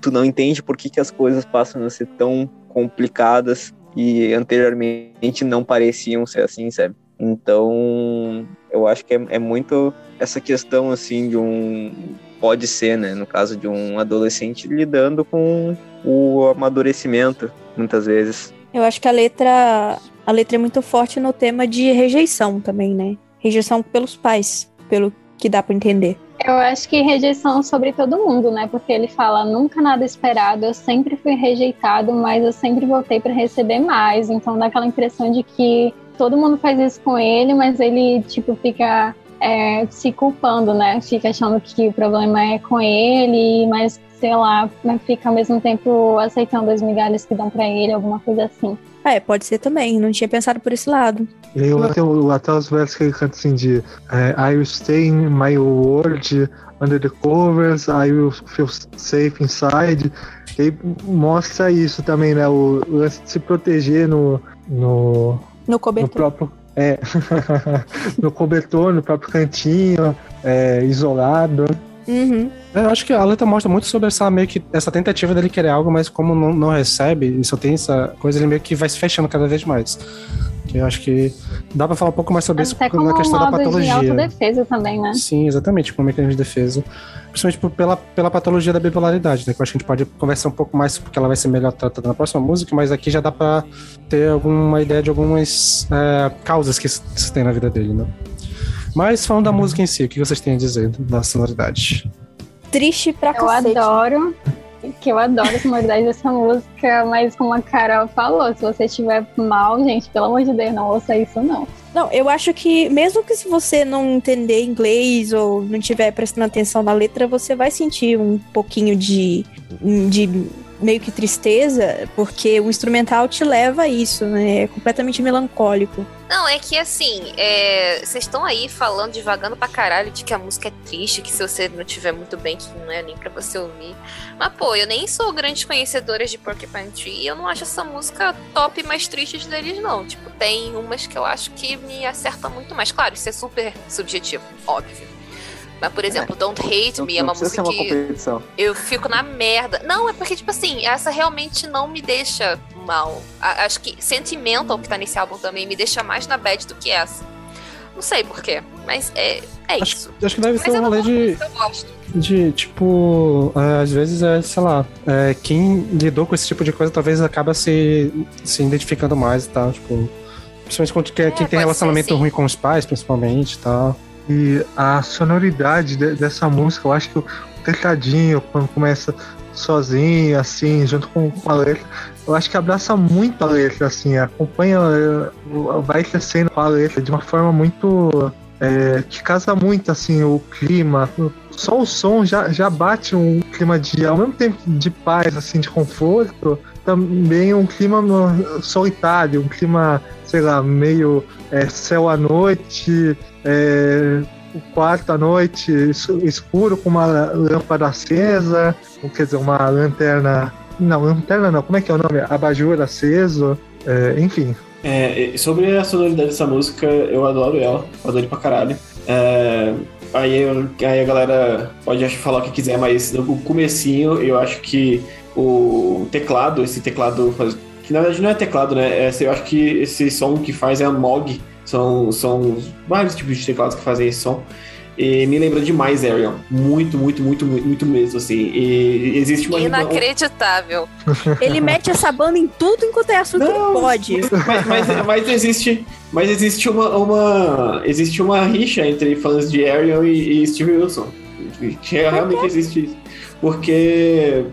tu não entende por que, que as coisas passam a ser tão complicadas e anteriormente não pareciam ser assim, sabe? Então, eu acho que é, é muito essa questão, assim, de um. Pode ser, né? No caso de um adolescente lidando com o amadurecimento, muitas vezes. Eu acho que a letra, a letra é muito forte no tema de rejeição também, né? Rejeição pelos pais, pelo que dá pra entender. Eu acho que rejeição sobre todo mundo, né? Porque ele fala nunca nada esperado, eu sempre fui rejeitado, mas eu sempre voltei para receber mais. Então dá aquela impressão de que todo mundo faz isso com ele, mas ele tipo fica é, se culpando, né? Fica achando que o problema é com ele, mas sei lá, mas fica ao mesmo tempo aceitando as migalhas que dão para ele, alguma coisa assim. É, pode ser também, não tinha pensado por esse lado. E aí eu tenho até os versos que ele canta assim de é, I will stay in my world under the covers, I will feel safe inside. E aí mostra isso também, né? O lance de se proteger no, no, No no cobertor. próprio. É, no cobertor, no próprio cantinho, é, isolado. Uhum. É, Eu acho que a letra mostra muito sobre essa meio que essa tentativa dele querer algo, mas como não, não recebe e só tem essa coisa, ele meio que vai se fechando cada vez mais. Que eu acho que dá pra falar um pouco mais sobre isso Até como na um questão da modo de patologia. autodefesa também, né? Sim, exatamente, como mecanismo de defesa. Principalmente por- pela, pela patologia da bipolaridade, né? Que eu acho que a gente pode conversar um pouco mais, porque ela vai ser melhor tratada na próxima música, mas aqui já dá pra ter alguma ideia de algumas é, causas que isso, isso tem na vida dele, né? Mas falando da música em si, o que vocês têm a dizer da sonoridade? Triste pra Eu cacete. adoro, que eu adoro a sonoridade dessa música, mas como a Carol falou, se você estiver mal, gente, pelo amor de Deus, não ouça isso não. Não, eu acho que mesmo que se você não entender inglês ou não estiver prestando atenção na letra, você vai sentir um pouquinho de, de meio que tristeza, porque o instrumental te leva a isso, né? É completamente melancólico. Não, é que assim, é, vocês estão aí falando, devagando pra caralho de que a música é triste, que se você não tiver muito bem, que não é nem pra você ouvir. Mas, pô, eu nem sou grande conhecedora de Porcupine Tree e eu não acho essa música top mais triste deles, não. Tipo, tem umas que eu acho que me acertam muito mais. Claro, isso é super subjetivo, óbvio. Mas, por exemplo, Don't Hate Não, Me é uma música ser uma que eu fico na merda. Não, é porque, tipo assim, essa realmente não me deixa mal. A- acho que Sentimental, que tá nesse álbum também, me deixa mais na bad do que essa. Não sei porquê, mas é, é Acho, isso. acho que deve Mas ser um rolê de, disso, eu gosto. de tipo, é, às vezes é, sei lá, é, quem lidou com esse tipo de coisa talvez acaba se, se identificando mais e tal, tipo, principalmente quando quem, É, quem tem ser, relacionamento sim. ruim com os pais, principalmente e tal. E a sonoridade de- dessa música, eu acho que o tecladinho, quando começa sozinho, assim, junto com, com a letra, eu acho que abraça muito a letra, assim, acompanha, eh, vai crescendo a letra de uma forma muito. eh, que casa muito, assim, o clima. Só o som já, já bate um clima de, ao mesmo tempo de paz, assim, de conforto, também um clima solitário, um clima, sei lá, meio eh, céu à noite, é, quarto à noite es- escuro com uma lâmpada acesa, quer dizer, uma lanterna. Não, lanterna não, como é que é o nome? Abajur aceso, é, enfim. É, sobre a sonoridade dessa música, eu adoro ela, adoro pra caralho. É, aí, eu- aí a galera pode falar o que quiser, mas no comecinho eu acho que o teclado, esse teclado, que na verdade não é teclado, né? É, eu acho que esse som que faz é a Moog, são, são vários tipos de teclados que fazem esse som. E me lembra demais Ariel. Muito, muito, muito, muito, muito mesmo, assim. E existe uma. Inacreditável. Ele mete essa banda em tudo enquanto é assunto Não, que pode. Mas, mas, mas existe, mas existe uma, uma, existe uma rixa entre fãs de Ariel e, e Steve Wilson. Que realmente existe isso. Porque,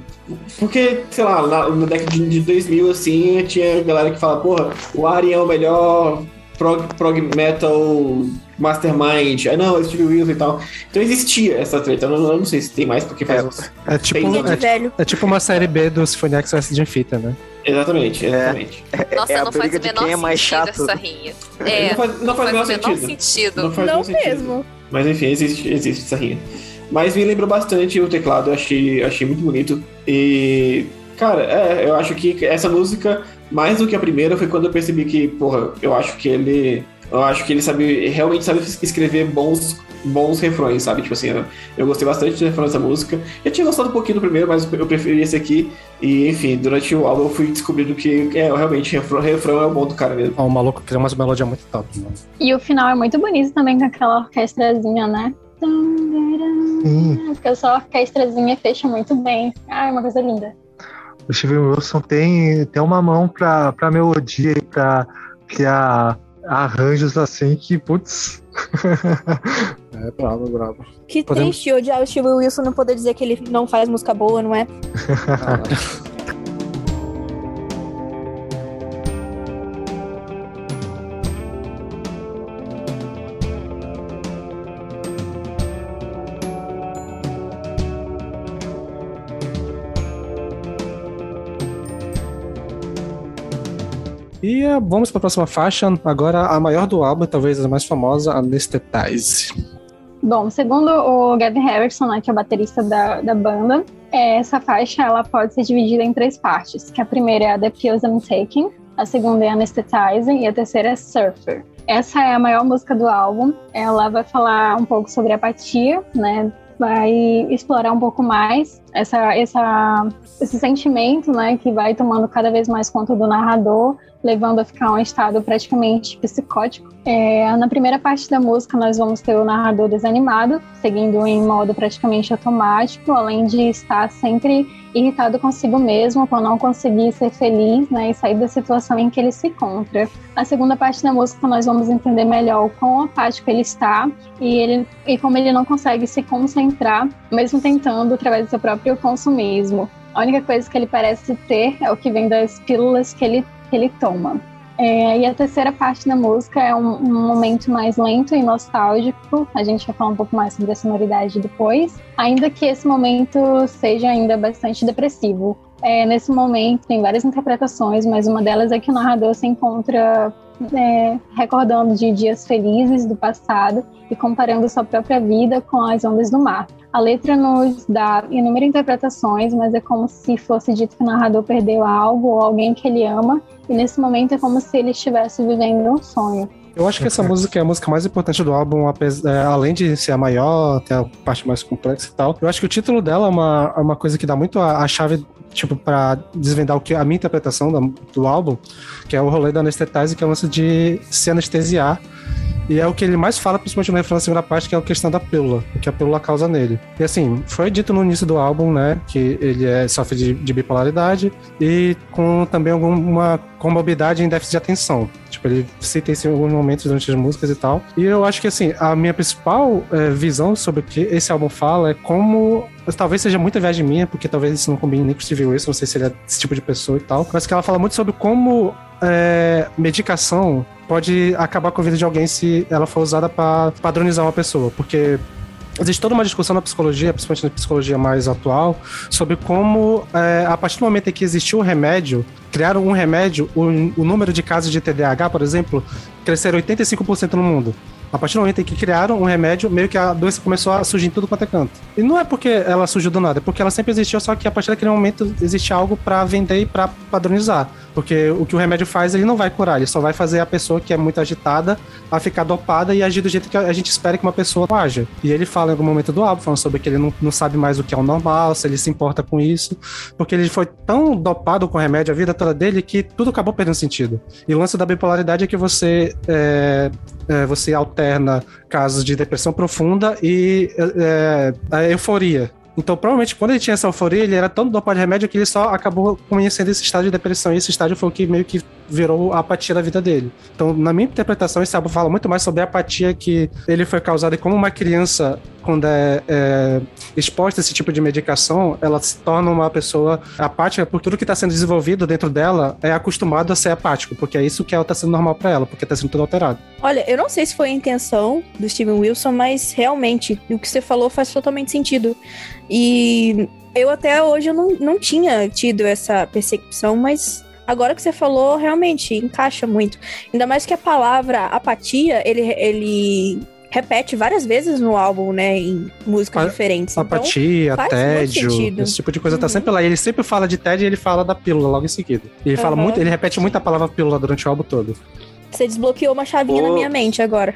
porque sei lá, na, na década de de 2000, assim, tinha galera que fala, porra, o Ariel é o melhor prog, prog metal mastermind. Ah, não, é Steve Wilson e tal. Então existia essa treta. Eu não, eu não sei se tem mais, porque faz É. uns... É tipo, de é, velho. é tipo uma série B do Symphony X de fita, né? Exatamente, exatamente. Nossa, é a não faz o menor quem é mais sentido chato. essa rinha. É, não faz, não faz o menor o menor sentido. sentido. Não faz Não sentido. mesmo. Mas enfim, existe, existe essa rinha. Mas me lembrou bastante o teclado, eu achei, achei muito bonito. E, cara, é, eu acho que essa música, mais do que a primeira, foi quando eu percebi que, porra, eu acho que ele. Eu acho que ele sabe, realmente sabe escrever bons, bons refrões, sabe? Tipo assim, eu, eu gostei bastante do refrão dessa música. Eu tinha gostado um pouquinho do primeiro, mas eu preferi esse aqui. E, enfim, durante o álbum eu fui descobrindo que é, realmente, refrão, refrão é o bom do cara mesmo. Ó, o maluco cria umas melodias muito top, mano. E o final é muito bonito também com aquela orquestrazinha, né? Sim. Porque só a orquestrazinha fecha muito bem. Ah, é uma coisa linda. O Steven Wilson tem, tem uma mão pra, pra melodia e pra criar arranjos assim que, putz. É brabo, brabo. Que Podemos- triste odiar o Steve Wilson não poder dizer que ele não faz música boa, não é? Vamos para a próxima faixa, agora a maior do álbum, talvez a mais famosa, Anesthetize. Bom, segundo o Gavin Harrison, né, que é o baterista da, da banda, é, essa faixa ela pode ser dividida em três partes. Que a primeira é a The Pills I'm Taking, a segunda é Anesthetizing e a terceira é Surfer. Essa é a maior música do álbum. Ela vai falar um pouco sobre apatia, né? Vai explorar um pouco mais essa, essa, esse sentimento, né? Que vai tomando cada vez mais conta do narrador levando a ficar um estado praticamente psicótico. É, na primeira parte da música, nós vamos ter o narrador desanimado, seguindo em modo praticamente automático, além de estar sempre irritado consigo mesmo por não conseguir ser feliz né, e sair da situação em que ele se encontra. Na segunda parte da música, nós vamos entender melhor o quão apático ele está e, ele, e como ele não consegue se concentrar, mesmo tentando através do seu próprio consumismo. A única coisa que ele parece ter é o que vem das pílulas que ele, que ele toma. É, e a terceira parte da música é um, um, momento mais lento e nostálgico. A gente vai falar um pouco mais sobre a sonoridade depois. Ainda que esse momento seja ainda bastante depressivo. É, nesse momento tem várias interpretações, mas uma delas é que o narrador se encontra é, recordando de dias felizes do passado e comparando sua própria vida com as ondas do mar. A letra nos dá inúmeras interpretações, mas é como se fosse dito que o narrador perdeu algo ou alguém que ele ama, e nesse momento é como se ele estivesse vivendo um sonho. Eu acho que essa música é a música mais importante do álbum, é, além de ser a maior, ter a parte mais complexa e tal. Eu acho que o título dela é uma, é uma coisa que dá muito a, a chave tipo, para desvendar o que a minha interpretação do, do álbum, que é o rolê da anestetase, que é o lance de se anestesiar e é o que ele mais fala, principalmente no refrão da segunda parte, que é a questão da pílula, o que a pílula causa nele. E assim, foi dito no início do álbum, né, que ele é, sofre de, de bipolaridade e com também alguma comorbidade em déficit de atenção. Tipo, ele cita isso em alguns momentos durante as músicas e tal. E eu acho que, assim, a minha principal é, visão sobre o que esse álbum fala é como talvez seja muita viagem minha, porque talvez isso não combine nem com o Steve Wilson, não sei se ele é esse tipo de pessoa e tal, mas que ela fala muito sobre como é, medicação pode acabar com a vida de alguém se ela for usada para padronizar uma pessoa, porque existe toda uma discussão na psicologia, principalmente na psicologia mais atual, sobre como, é, a partir do momento em que existiu o um remédio, criaram um remédio, o, o, número de casos de TDAH, por exemplo, cresceram 85% no mundo. A partir do momento em que criaram um remédio, meio que a doença começou a surgir em tudo quanto é canto. E não é porque ela surgiu do nada, é porque ela sempre existiu, só que a partir daquele momento existe algo para vender e para padronizar. Porque o que o remédio faz, ele não vai curar, ele só vai fazer a pessoa que é muito agitada a ficar dopada e agir do jeito que a gente espera que uma pessoa haja. E ele fala em algum momento do álbum, falando sobre que ele não, não sabe mais o que é o normal, se ele se importa com isso, porque ele foi tão dopado com o remédio a vida toda dele que tudo acabou perdendo sentido. E o lance da bipolaridade é que você, é, é, você alterna casos de depressão profunda e é, a euforia. Então, provavelmente, quando ele tinha essa euforia, ele era tão dopado de remédio que ele só acabou conhecendo esse estágio de depressão. E esse estágio foi o que meio que virou a apatia da vida dele. Então, na minha interpretação, esse álbum fala muito mais sobre a apatia que ele foi causado e como uma criança quando é, é, exposta a esse tipo de medicação, ela se torna uma pessoa apática por tudo que está sendo desenvolvido dentro dela, é acostumado a ser apático, porque é isso que está sendo normal para ela, porque está sendo tudo alterado. Olha, eu não sei se foi a intenção do Steven Wilson, mas realmente o que você falou faz totalmente sentido. E eu até hoje não, não tinha tido essa percepção, mas agora que você falou, realmente encaixa muito. Ainda mais que a palavra apatia, ele, ele repete várias vezes no álbum, né? Em músicas a, diferentes. Então, apatia, então, tédio, esse tipo de coisa tá uhum. tá sempre lá. E ele sempre fala de tédio e ele fala da pílula logo em seguida. E ele uhum. fala muito, ele repete muito a palavra pílula durante o álbum todo. Você desbloqueou uma chavinha na minha mente agora.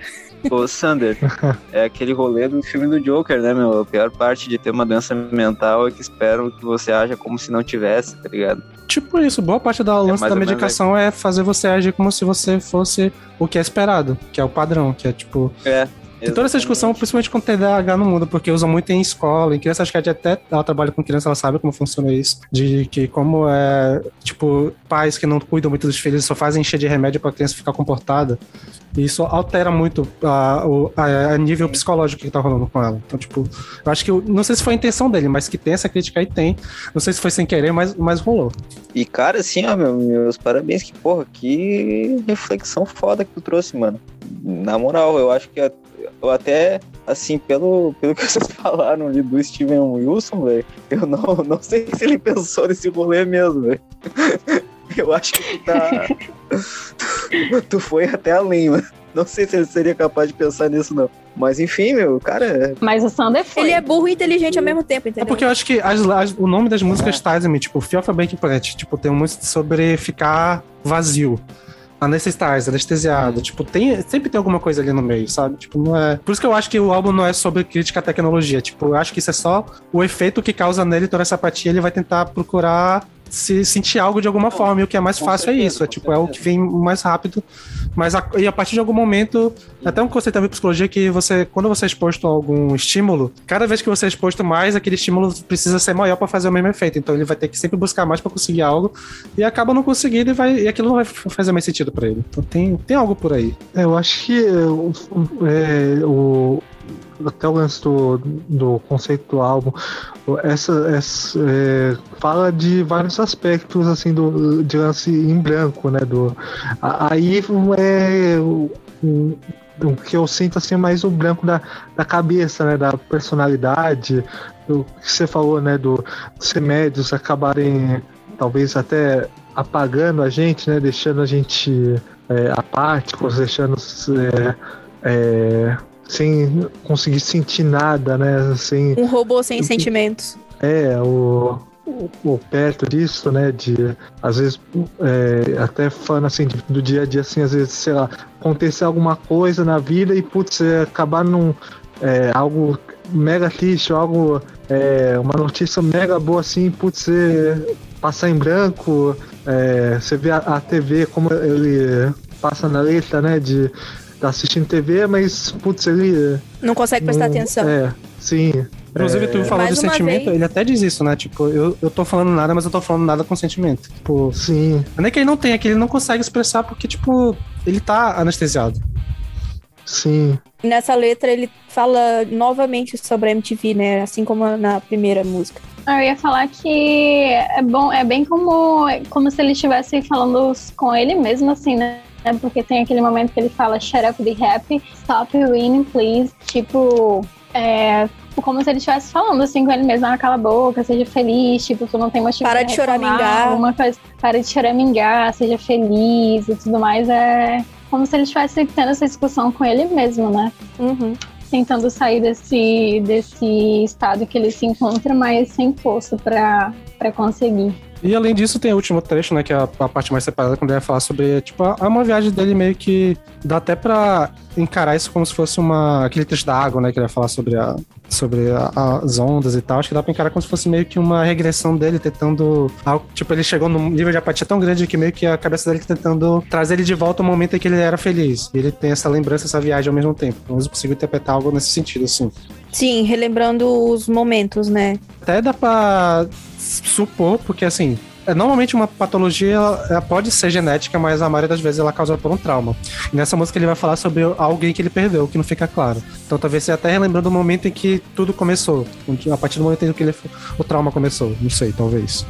Ô, Sander, é aquele rolê do filme do Joker, né, meu? A pior parte de ter uma doença mental é que esperam que você haja como se não tivesse, tá ligado? Tipo isso, boa parte da é lance da medicação é fazer você agir como se você fosse o que é esperado, que é o padrão, que é tipo. É. Tem toda essa discussão, principalmente com TDAH no mundo, porque usa muito em escola, em criança, acho que até ela trabalha com criança, ela sabe como funciona isso. De que como é, tipo, pais que não cuidam muito dos filhos só fazem encher de remédio pra criança ficar comportada. E isso altera muito a, a, a nível psicológico que tá rolando com ela. Então, tipo, eu acho que, não sei se foi a intenção dele, mas que tem essa crítica aí, tem. Não sei se foi sem querer, mas, mas rolou. E, cara, assim, ó, meu, meus parabéns, que porra, que reflexão foda que tu trouxe, mano. Na moral, eu acho que eu até, assim, pelo, pelo que vocês falaram ali do Steven Wilson, velho, eu não, não sei se ele pensou nesse rolê mesmo, velho. Eu acho que tu tá. tu foi até além, mano. Não sei se ele seria capaz de pensar nisso, não. Mas enfim, meu, cara. É Mas o Sander foi. Ele é burro e inteligente ao mesmo tempo, entendeu? É porque eu acho que as, as, o nome das músicas é. tipo, Fear of a Plant, tipo, tem muito sobre ficar vazio anestesiada, anestesiada. Tipo, tem, sempre tem alguma coisa ali no meio, sabe? Tipo, não é. Por isso que eu acho que o álbum não é sobre crítica à tecnologia. Tipo, eu acho que isso é só o efeito que causa nele toda essa apatia. Ele vai tentar procurar se sentir algo de alguma forma. E o que é mais com fácil é isso. É tipo, é o que vem mais rápido. Mas a, e a partir de algum momento, até um conceito da psicologia que você, quando você é exposto a algum estímulo, cada vez que você é exposto mais, aquele estímulo precisa ser maior para fazer o mesmo efeito. Então ele vai ter que sempre buscar mais para conseguir algo e acaba não conseguindo e, vai, e aquilo não vai fazer mais sentido para ele. Então tem, tem algo por aí. É, Eu acho que é, o, é, o- até o lance do, do conceito do álbum, essa, essa, é, fala de vários aspectos assim do de lance em branco, né? Do, aí é o, o- o que eu sinto assim é mais o branco da, da cabeça, né? Da personalidade, do que você falou, né? Do dos remédios acabarem talvez até apagando a gente, né? Deixando a gente é, apáticos, deixando é, é, sem conseguir sentir nada, né? Sem, Um robô sem sentimentos. é, o, o, perto disso, né? De às vezes é, até falando assim do dia a dia, assim, às vezes, sei lá, acontecer alguma coisa na vida e putz, é, acabar num é, algo mega triste, algo, é, uma notícia mega boa assim, putz, é, passar em branco, é, você vê a, a TV como ele passa na letra, né? De tá assistindo TV, mas putz, ele Não consegue prestar não- atenção. É, sim. Inclusive, tu falou de sentimento, vez. ele até diz isso, né? Tipo, eu, eu tô falando nada, mas eu tô falando nada com sentimento. Tipo, Sim, não é que ele não tem, é que ele não consegue expressar porque, tipo, ele tá anestesiado. sim. Nessa letra ele fala novamente sobre a MTV, né? Assim como na primeira música. Eu ia falar que é bom, é bem como, como se ele estivesse falando com ele mesmo, assim, né? Porque tem aquele momento que ele fala Shut up, be happy, stop winning, please. Tipo, é como se ele estivesse falando assim com ele mesmo, ah, cala a boca, seja feliz, tipo, tu não tem motivo Para de choramingar. Alguma coisa, para de choramingar, seja feliz e tudo mais. É como se ele estivesse tendo essa discussão com ele mesmo, né? Uhum. tentando sair desse, desse estado que ele se encontra, mas sem força pra conseguir. E além disso, tem o último trecho, né? Que é a, a parte mais separada, quando ele vai falar sobre. Tipo, é uma viagem dele meio que. Dá até pra encarar isso como se fosse uma. Aquele trecho da água, né? Que ele vai falar sobre, a, sobre a- as ondas e tal. Acho que dá pra encarar como se fosse meio que uma regressão dele, tentando. Tipo, ele chegou num nível de apatia tão grande que meio que a cabeça dele tentando trazer ele de volta ao momento em que ele era feliz. E ele tem essa lembrança, essa viagem ao mesmo tempo. Pelo menos eu consigo interpretar algo nesse sentido, assim. Sim, relembrando os momentos, né? até dá pra supor, porque assim, é, normalmente uma patologia ela, ela pode ser genética, mas a maioria das vezes ela é causada por um trauma. E nessa música ele vai falar sobre alguém que ele perdeu, que não fica claro. Então talvez seja até relembrando o momento em que tudo começou. A partir do momento em que ele, o trauma começou. Não sei, talvez.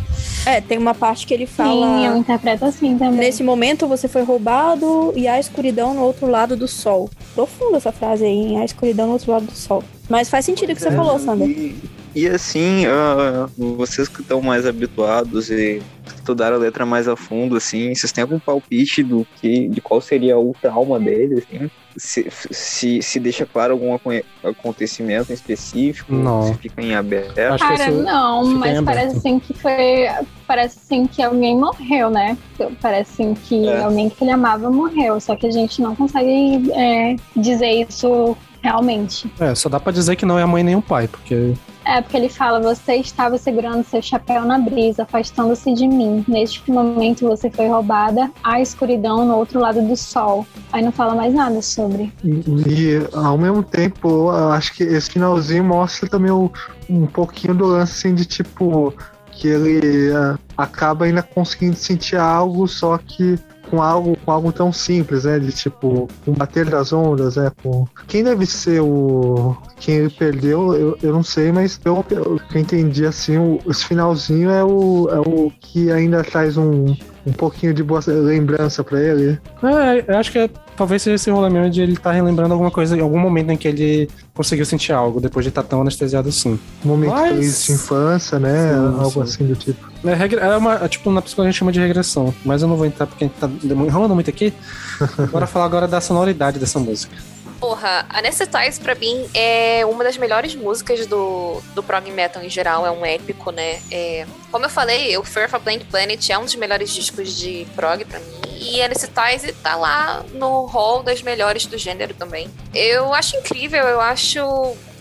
É, tem uma parte que ele Sim, eu fala. interpreto assim também. Nesse momento você foi roubado e há escuridão no outro lado do sol. Profunda essa frase aí, hein? Há escuridão no outro lado do sol. Mas faz sentido o que você É, falou, Sander. E, e assim, ah, vocês que estão mais habituados e estudaram a letra mais a fundo, assim, vocês têm algum palpite do que, de qual seria o trauma dele, assim? Se, se, se deixa claro algum aconte- acontecimento em específico? Não. Se fica em aberto? Acho que Cara, não, mas parece assim que foi. Parece assim que alguém morreu, né? Parece assim que É. alguém que ele amava morreu. Só que a gente não consegue é, dizer isso realmente. É, só dá pra dizer que não é a mãe nem o pai, porque É, porque ele fala: você estava segurando seu chapéu na brisa, afastando-se de mim. Neste momento você foi roubada, há escuridão no outro lado do sol. Aí não fala mais nada sobre. E ao mesmo tempo, acho que esse finalzinho mostra também o- um pouquinho do lance assim, de tipo que ele ah, acaba ainda conseguindo sentir algo, só que com algo, com algo tão simples, né? De tipo, o bater das ondas, né? Com... Quem deve ser o. Quem perdeu, eu, eu não sei, mas pelo que eu entendi assim, o, esse finalzinho é o, é o que ainda traz um, um pouquinho de boa lembrança pra ele. É, acho que é- talvez seja esse rolê mesmo de ele estar relembrando alguma coisa em algum momento em que ele conseguiu sentir algo, depois de estar tão anestesiado assim. Um momento Mas- feliz de infância, né? Sim, Algo sim. assim do tipo. É, regra- é uma, é tipo, na psicologia a gente chama de regressão, mas eu não vou entrar porque a gente tá enrolando muito aqui. Bora falar agora da sonoridade dessa música. Porra, Anesthetize pra mim é uma das melhores músicas do, do prog metal em geral, é um épico, né? É, como eu falei, o Fear of a Blank Planet é um dos melhores discos de prog pra mim. E Anesthetize tá lá no hall das melhores do gênero também. Eu acho incrível, eu acho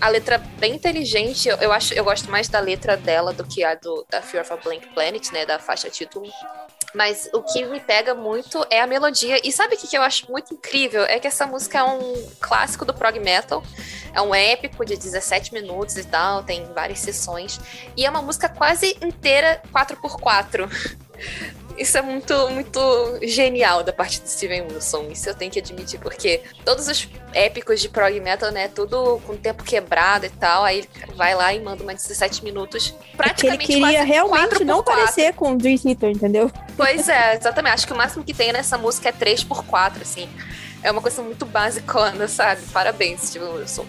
a letra bem inteligente. Eu, eu acho, eu gosto mais da letra dela do que a do, da Fear of a Blank Planet, né? Da faixa título. Mas o que me pega muito é a melodia. E sabe o que, eu acho muito incrível? É que essa música é um clássico do prog metal. É um épico de 17 minutos e tal, tem várias sessões. E é uma música quase inteira 4x4. Isso é muito, muito genial da parte do Steven Wilson. Isso eu tenho que admitir, porque todos os épicos de prog metal, né? Tudo com tempo quebrado e tal. Aí vai lá e manda uma 17 minutos. Praticamente é que ele queria realmente não 4. parecer com o Dream Theater, entendeu? Pois é, exatamente. Acho que o máximo que tem nessa música é 3x4, assim. É uma coisa muito basicona, sabe? Parabéns, Steven Wilson.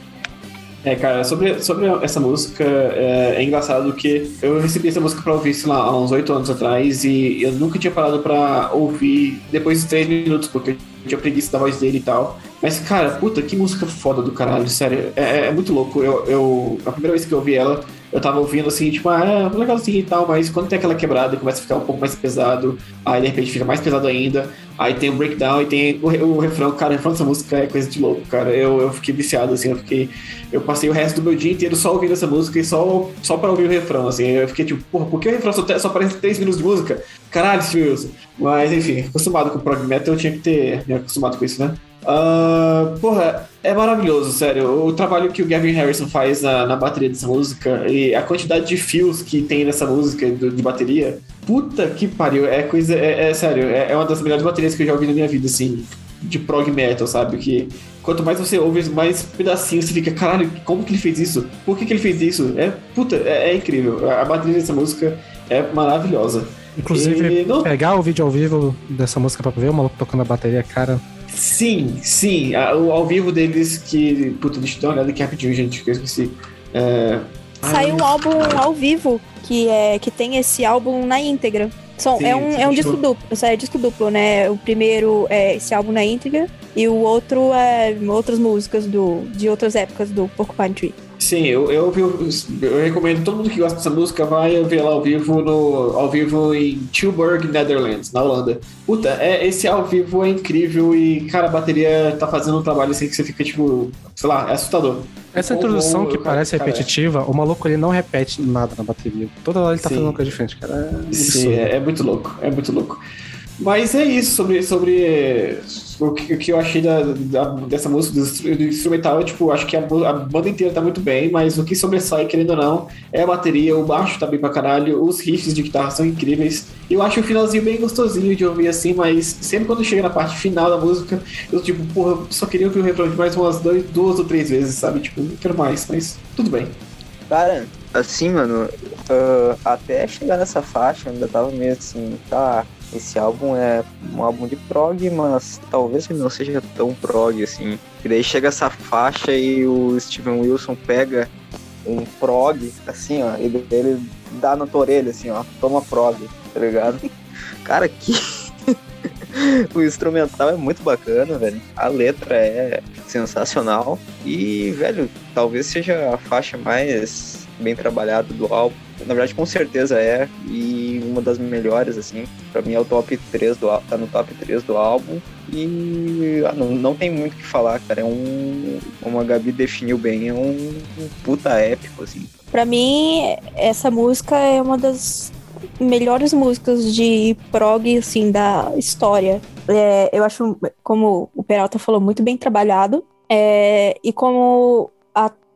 É, cara, sobre, sobre essa música, é, é engraçado que eu recebi essa música pra ouvir, sei lá, há uns oito anos atrás, e eu nunca tinha parado pra ouvir depois de três minutos, porque eu tinha preguiça da voz dele e tal. Mas, cara, puta, que música foda do caralho, sério. É, é muito louco. Eu, eu, a primeira vez que eu ouvi ela, eu tava ouvindo assim, tipo, ah, é legalzinho e tal, mas quando tem aquela quebrada e começa a ficar um pouco mais pesado, aí de repente fica mais pesado ainda, aí tem o breakdown e tem o, o refrão, cara, o refrão dessa música é coisa de louco, cara. Eu, eu fiquei viciado, assim, eu fiquei. Eu passei o resto do meu dia inteiro só ouvindo essa música e só, só pra ouvir o refrão, assim. Eu fiquei tipo, porra, por que o refrão só, só parece 3 minutos de música? Caralho, Wilson. Mas enfim, acostumado com prog metal, eu tinha que ter me acostumado com isso, né? Ah, porra, é maravilhoso, sério. O trabalho que o Gavin Harrison faz na, na bateria dessa música e a quantidade de fios que tem nessa música do- de bateria. Puta que pariu, é coisa. É, é sério, é, é uma das melhores baterias que eu já ouvi na minha vida, assim, de prog metal, sabe? Que quanto mais você ouve, mais pedacinhos você fica, caralho, como que ele fez isso? Por que, que ele fez isso? É, puta, é, é incrível. A, a bateria dessa música é maravilhosa. Inclusive, E não- pegar o vídeo ao vivo dessa música pra ver o maluco tocando a bateria, cara. Sim, sim. o ao vivo deles que. Puta, deixa eu dar uma olhada aqui rapidinho, gente, que eu esqueci. É... Saiu um álbum ao vivo que, é, que tem esse álbum na íntegra. São, Sim, é um, sim, é um disco duplo, é disco duplo, né? O primeiro é esse álbum na íntegra e o outro é outras músicas do, de outras épocas do Porcupine Tree. Sim, eu, eu, eu, eu recomendo todo mundo que gosta dessa música vai ver lá ao vivo no ao vivo em Tilburg, Netherlands, na Holanda. Puta, é, esse ao vivo é incrível e, cara, a bateria tá fazendo um trabalho assim que você fica, tipo, sei lá, é assustador. Essa introdução que cara, parece cara, repetitiva, o maluco ele não repete nada na bateria. Toda hora ele tá Sim. fazendo uma coisa diferente, cara. É Sim, é, é muito louco, é muito louco. Mas é isso sobre, sobre o, que, o que eu achei da, da- dessa música, do, do instrumental. Tipo, acho que a, a banda inteira tá muito bem, mas o que sobressai, querendo ou não, é a bateria, o baixo tá bem pra caralho, os riffs de guitarra são incríveis. Eu acho o finalzinho bem gostosinho de ouvir assim, mas sempre quando chega na parte final da música, eu tipo, porra, só queria ouvir o refrão de mais umas dois, duas ou três vezes, sabe? Tipo, não quero mais, mas tudo bem. Cara, assim, mano, ah, até chegar nessa faixa, eu ainda tava meio assim, tá, esse álbum é um álbum de prog, mas talvez ele não seja tão prog, assim. E daí chega essa faixa e o Steven Wilson pega um prog, assim, ó, ele, ele dá na tua orelha, assim, ó, toma prog, tá ligado? Cara, que... o instrumental é muito bacana, velho. A letra é sensacional. E, velho, talvez seja a faixa mais bem trabalhada do álbum. Na verdade, com certeza é. E uma das melhores, assim. Pra mim é o top 3 do álbum. Tá no top 3 do álbum. E ah, não, não tem muito o que falar, cara. É um. Como a Gabi definiu bem, é um, um puta épico, assim. Pra mim, essa música é uma das melhores músicas de prog, assim, da história. É, eu acho, como o Peralta falou, muito bem trabalhado. É, e como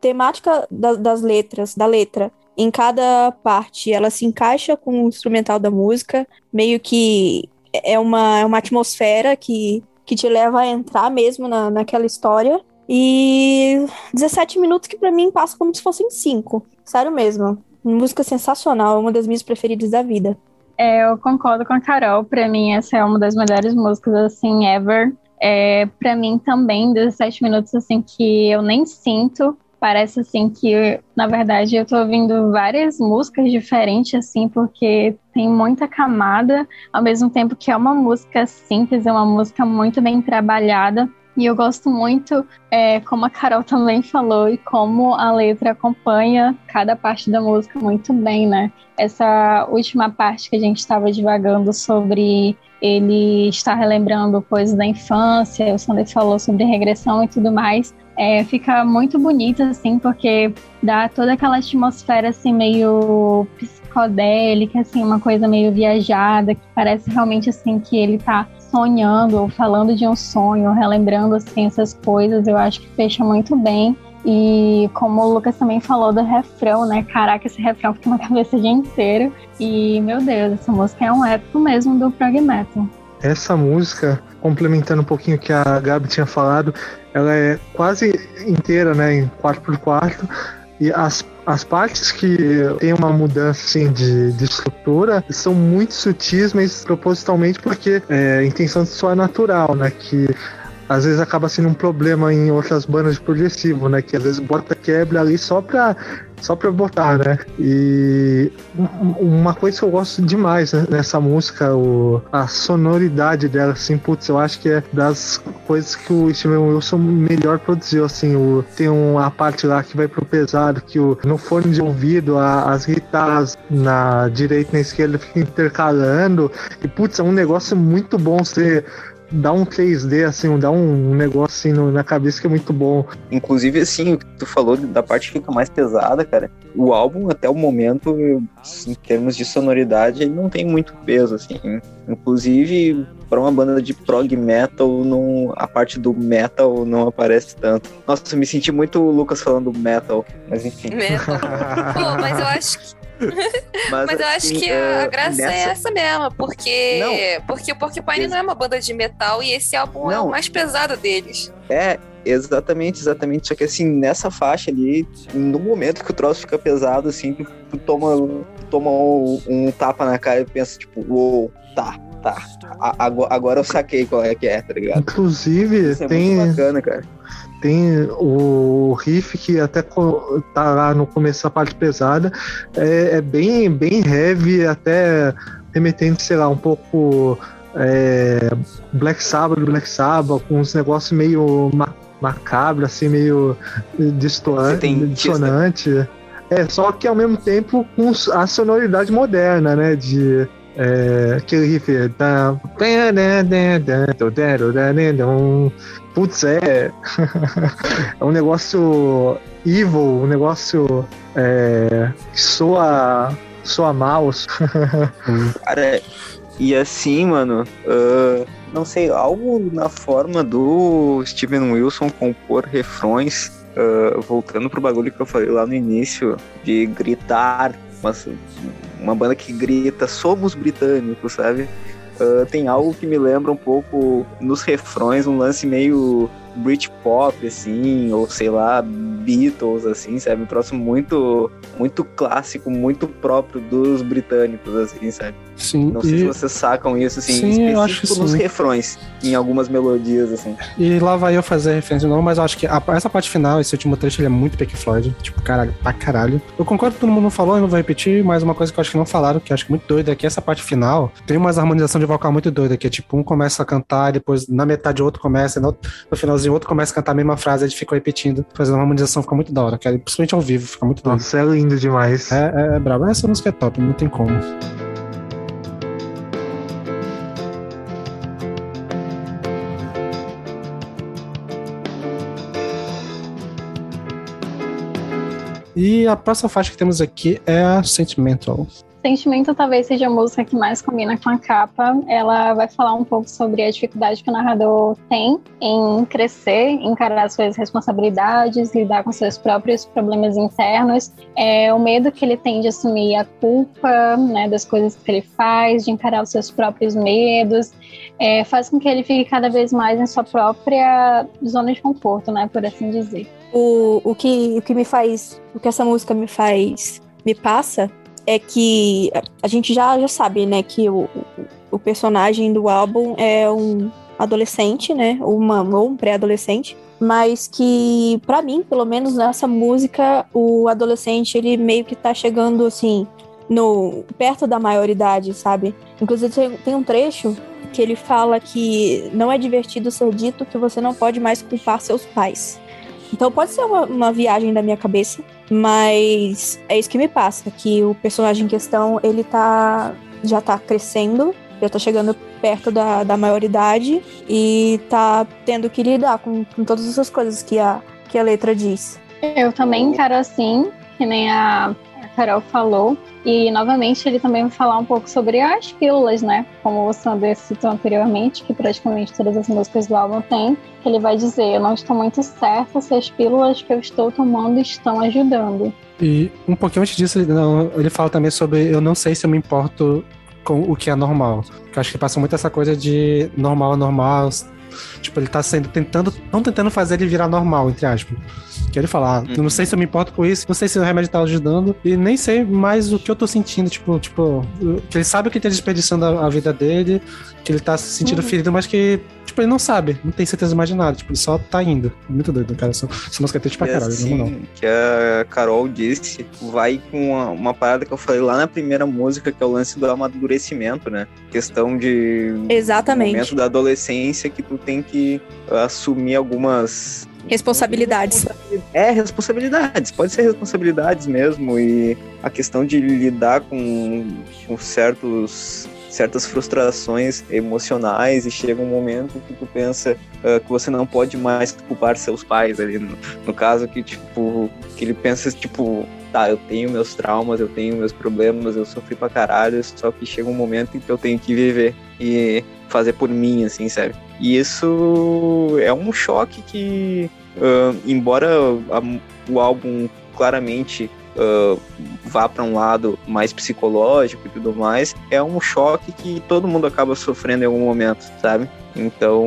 temática da- das letras, da letra, em cada parte, ela se encaixa com o instrumental da música, meio que é uma, é uma atmosfera que, que te leva a entrar mesmo na, naquela história. E 17 minutos que pra mim passa como se fossem 5. Sério mesmo. Música sensacional, uma das minhas preferidas da vida. É, eu concordo com a Carol. Pra mim, essa é uma das melhores músicas, assim, ever. É, pra mim também, 17 minutos, assim, que eu nem sinto. Parece, assim, que, na verdade, eu tô ouvindo várias músicas diferentes, assim, porque tem muita camada, ao mesmo tempo que é uma música simples, é uma música muito bem trabalhada. E eu gosto muito, é, como a Carol também falou, e como a letra acompanha cada parte da música muito bem, né? essa última parte que a gente estava divagando sobre ele estar relembrando coisas da infância, o Sander falou sobre regressão e tudo mais. É, fica muito bonito, assim, porque dá toda aquela atmosfera, assim, meio psicodélica, assim, uma coisa meio viajada, que parece realmente, assim, que ele tá sonhando ou falando de um sonho, relembrando, assim, essas coisas. Eu acho que fecha muito bem. E como o Lucas também falou do refrão, né? Caraca, esse refrão fica na cabeça o dia inteiro. E, meu Deus, essa música é um épico mesmo do prog metal. Essa música, complementando um pouquinho o que a Gabi tinha falado, ela é quase inteira, né, em 4x4, e as, as partes que tem uma mudança assim, de, de estrutura são muito sutis, mas propositalmente porque é, a intenção de soar natural, né? Que às vezes acaba sendo um problema em outras bandas de progressivo, né? Que às vezes bota quebra ali só pra, só pra botar, né? E uma coisa que eu gosto demais né, nessa música, o, a sonoridade dela, assim, putz, eu acho que é das coisas que o Steven Wilson melhor produziu, assim, o, tem uma parte lá que vai pro pesado, que o, no fone de ouvido, a, as guitarras na direita e na esquerda ficam intercalando, e putz, é um negócio muito bom você dá um 3D, assim, dá um negócio assim no, na cabeça que é muito bom. Inclusive, assim, o que tu falou da parte que fica mais pesada, cara, o álbum, até o momento, em termos de sonoridade, ele não tem muito peso, assim. Inclusive, para uma banda de prog metal, não, a parte do metal não aparece tanto. Nossa, eu me senti muito o Lucas falando metal, mas enfim. Metal. Pô, mas eu acho que mas, Mas eu assim, acho que a graça nessa... é essa mesmo, porque, não. porque o Porcupine não é uma banda de metal e esse álbum não. é o mais pesado deles. É, exatamente, exatamente. Só que assim, nessa faixa ali, no momento que o troço fica pesado, assim, tu, tu toma, toma um, um, tapa na cara e pensa, tipo, uou, tá, tá. agora, agora eu saquei qual é que é, tá ligado? Inclusive, Isso é tem. Muito bacana, cara tem o riff que até tá lá no começo da parte pesada, é, é bem, bem heavy, até remetendo, sei lá, um pouco é, Black Sabbath, Black Sabbath, com uns negócios meio ma macabro, assim, meio dissonante. É, só que ao mesmo tempo com a sonoridade moderna, né? De é, aquele riff. Da... Putz, é. é um negócio evil, um negócio é, que soa, soa mal. Cara, e assim, mano, uh, não sei, algo na forma do Steven Wilson compor refrões, uh, voltando pro bagulho que eu falei lá no início, de gritar, mas uma banda que grita, somos britânicos, sabe? Uh, tem algo que me lembra um pouco nos refrões, um lance meio Britpop, assim, ou sei lá, Beatles, assim, sabe? Um troço muito, muito clássico, muito próprio dos britânicos, assim, sabe? Sim. Não sei e... se vocês sacam isso, assim, sim, eu acho que nos sim. refrões, em algumas melodias, assim. E lá vai eu fazer referência de novo, mas eu acho que a, essa parte final, esse último trecho, ele é muito Pink Floyd, tipo, caralho, pra caralho. Eu concordo que todo mundo falou, eu não vou repetir, mas uma coisa que eu acho que não falaram, que eu acho muito doida, é que essa parte final tem uma harmonização de vocal muito doida, que é tipo, um começa a cantar, depois na metade o outro começa, e no, no finalzinho o outro começa a cantar a mesma frase, a gente ficou repetindo, fazendo uma harmonização, fica muito da hora, cara. Principalmente ao vivo, fica muito doido. Nossa, é lindo demais. É, é, é brabo. Essa música é top, não tem como. E a próxima faixa que temos aqui é a Sentimental. Sentimento talvez seja a música que mais combina com a capa. Ela vai falar um pouco sobre a dificuldade que o narrador tem em crescer, encarar as suas responsabilidades, lidar com seus próprios problemas internos, é, o medo que ele tem de assumir a culpa né, das coisas que ele faz, de encarar os seus próprios medos, é, faz com que ele fique cada vez mais em sua própria zona de conforto, né, por assim dizer. O, o, que, o que me faz, o que essa música me faz, me passa é que a gente já, já sabe, né, que o, o personagem do álbum é um adolescente, né, uma, ou um pré-adolescente, mas que, para mim, pelo menos nessa música, o adolescente, ele meio que tá chegando, assim, no perto da maioridade, sabe? Inclusive, tem, um trecho que ele fala que não é divertido ser dito que você não pode mais culpar seus pais. Então pode ser uma, uma, viagem da minha cabeça, mas é isso que me passa, que o personagem em questão, ele tá já tá crescendo, já tá chegando perto da, da maioridade e tá tendo que lidar com, com todas essas coisas que a, que a letra diz. Eu também encaro assim, que nem a a Carol falou. E novamente ele também vai falar um pouco sobre as pílulas, né? Como o Sander citou anteriormente, que praticamente todas as músicas do álbum tem. Ele vai dizer: Eu não estou muito certa se as pílulas que eu estou tomando estão ajudando. E um pouquinho antes disso, ele, não, ele fala também sobre eu não sei se eu me importo com o que é normal. Eu acho que passa muito essa coisa de normal, normal. Tipo, ele tá sendo tentando, não tentando fazer ele virar normal, entre aspas. Que ele fala, ah, eu não sei se eu me importo com isso, não sei se o remédio tá ajudando, e nem sei mais o que eu tô sentindo, tipo, tipo, que ele sabe o que tá desperdiçando a, a vida dele, que ele tá se sentindo Uhum. ferido, mas que, tipo, ele não sabe, não tem certeza mais de nada, tipo, ele só tá indo. Muito doido, cara. Essa, essa música é triste pra E caralho, assim, que a Carol disse, vai com uma, uma parada que eu falei lá na primeira música, que é o lance do amadurecimento, né? Questão de Exatamente. momento da adolescência que tu tem que assumir algumas Responsabilidades. é responsabilidades, pode ser responsabilidades mesmo e a questão de lidar com, com certos certas frustrações emocionais e chega um momento que tu pensa ah, que você não pode mais culpar seus pais ali no, no caso que tipo que ele pensa tipo tá eu tenho meus traumas eu tenho meus problemas eu sofri pra caralho só que chega um momento em que eu tenho que viver e fazer por mim assim sabe e isso é um choque que ah, embora a- o álbum claramente ah, vá para um lado mais psicológico e tudo mais, é um choque que todo mundo acaba sofrendo em algum momento, sabe? Então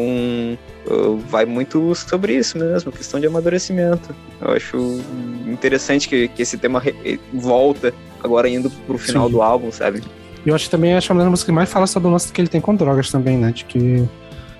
ah, vai muito sobre isso mesmo, questão de amadurecimento. Eu acho interessante que, que esse tema re- volta agora indo pro final Sim. do álbum, sabe? E eu acho que também acho uma das músicas que mais fala sobre o lance que ele tem com drogas também, né? De que.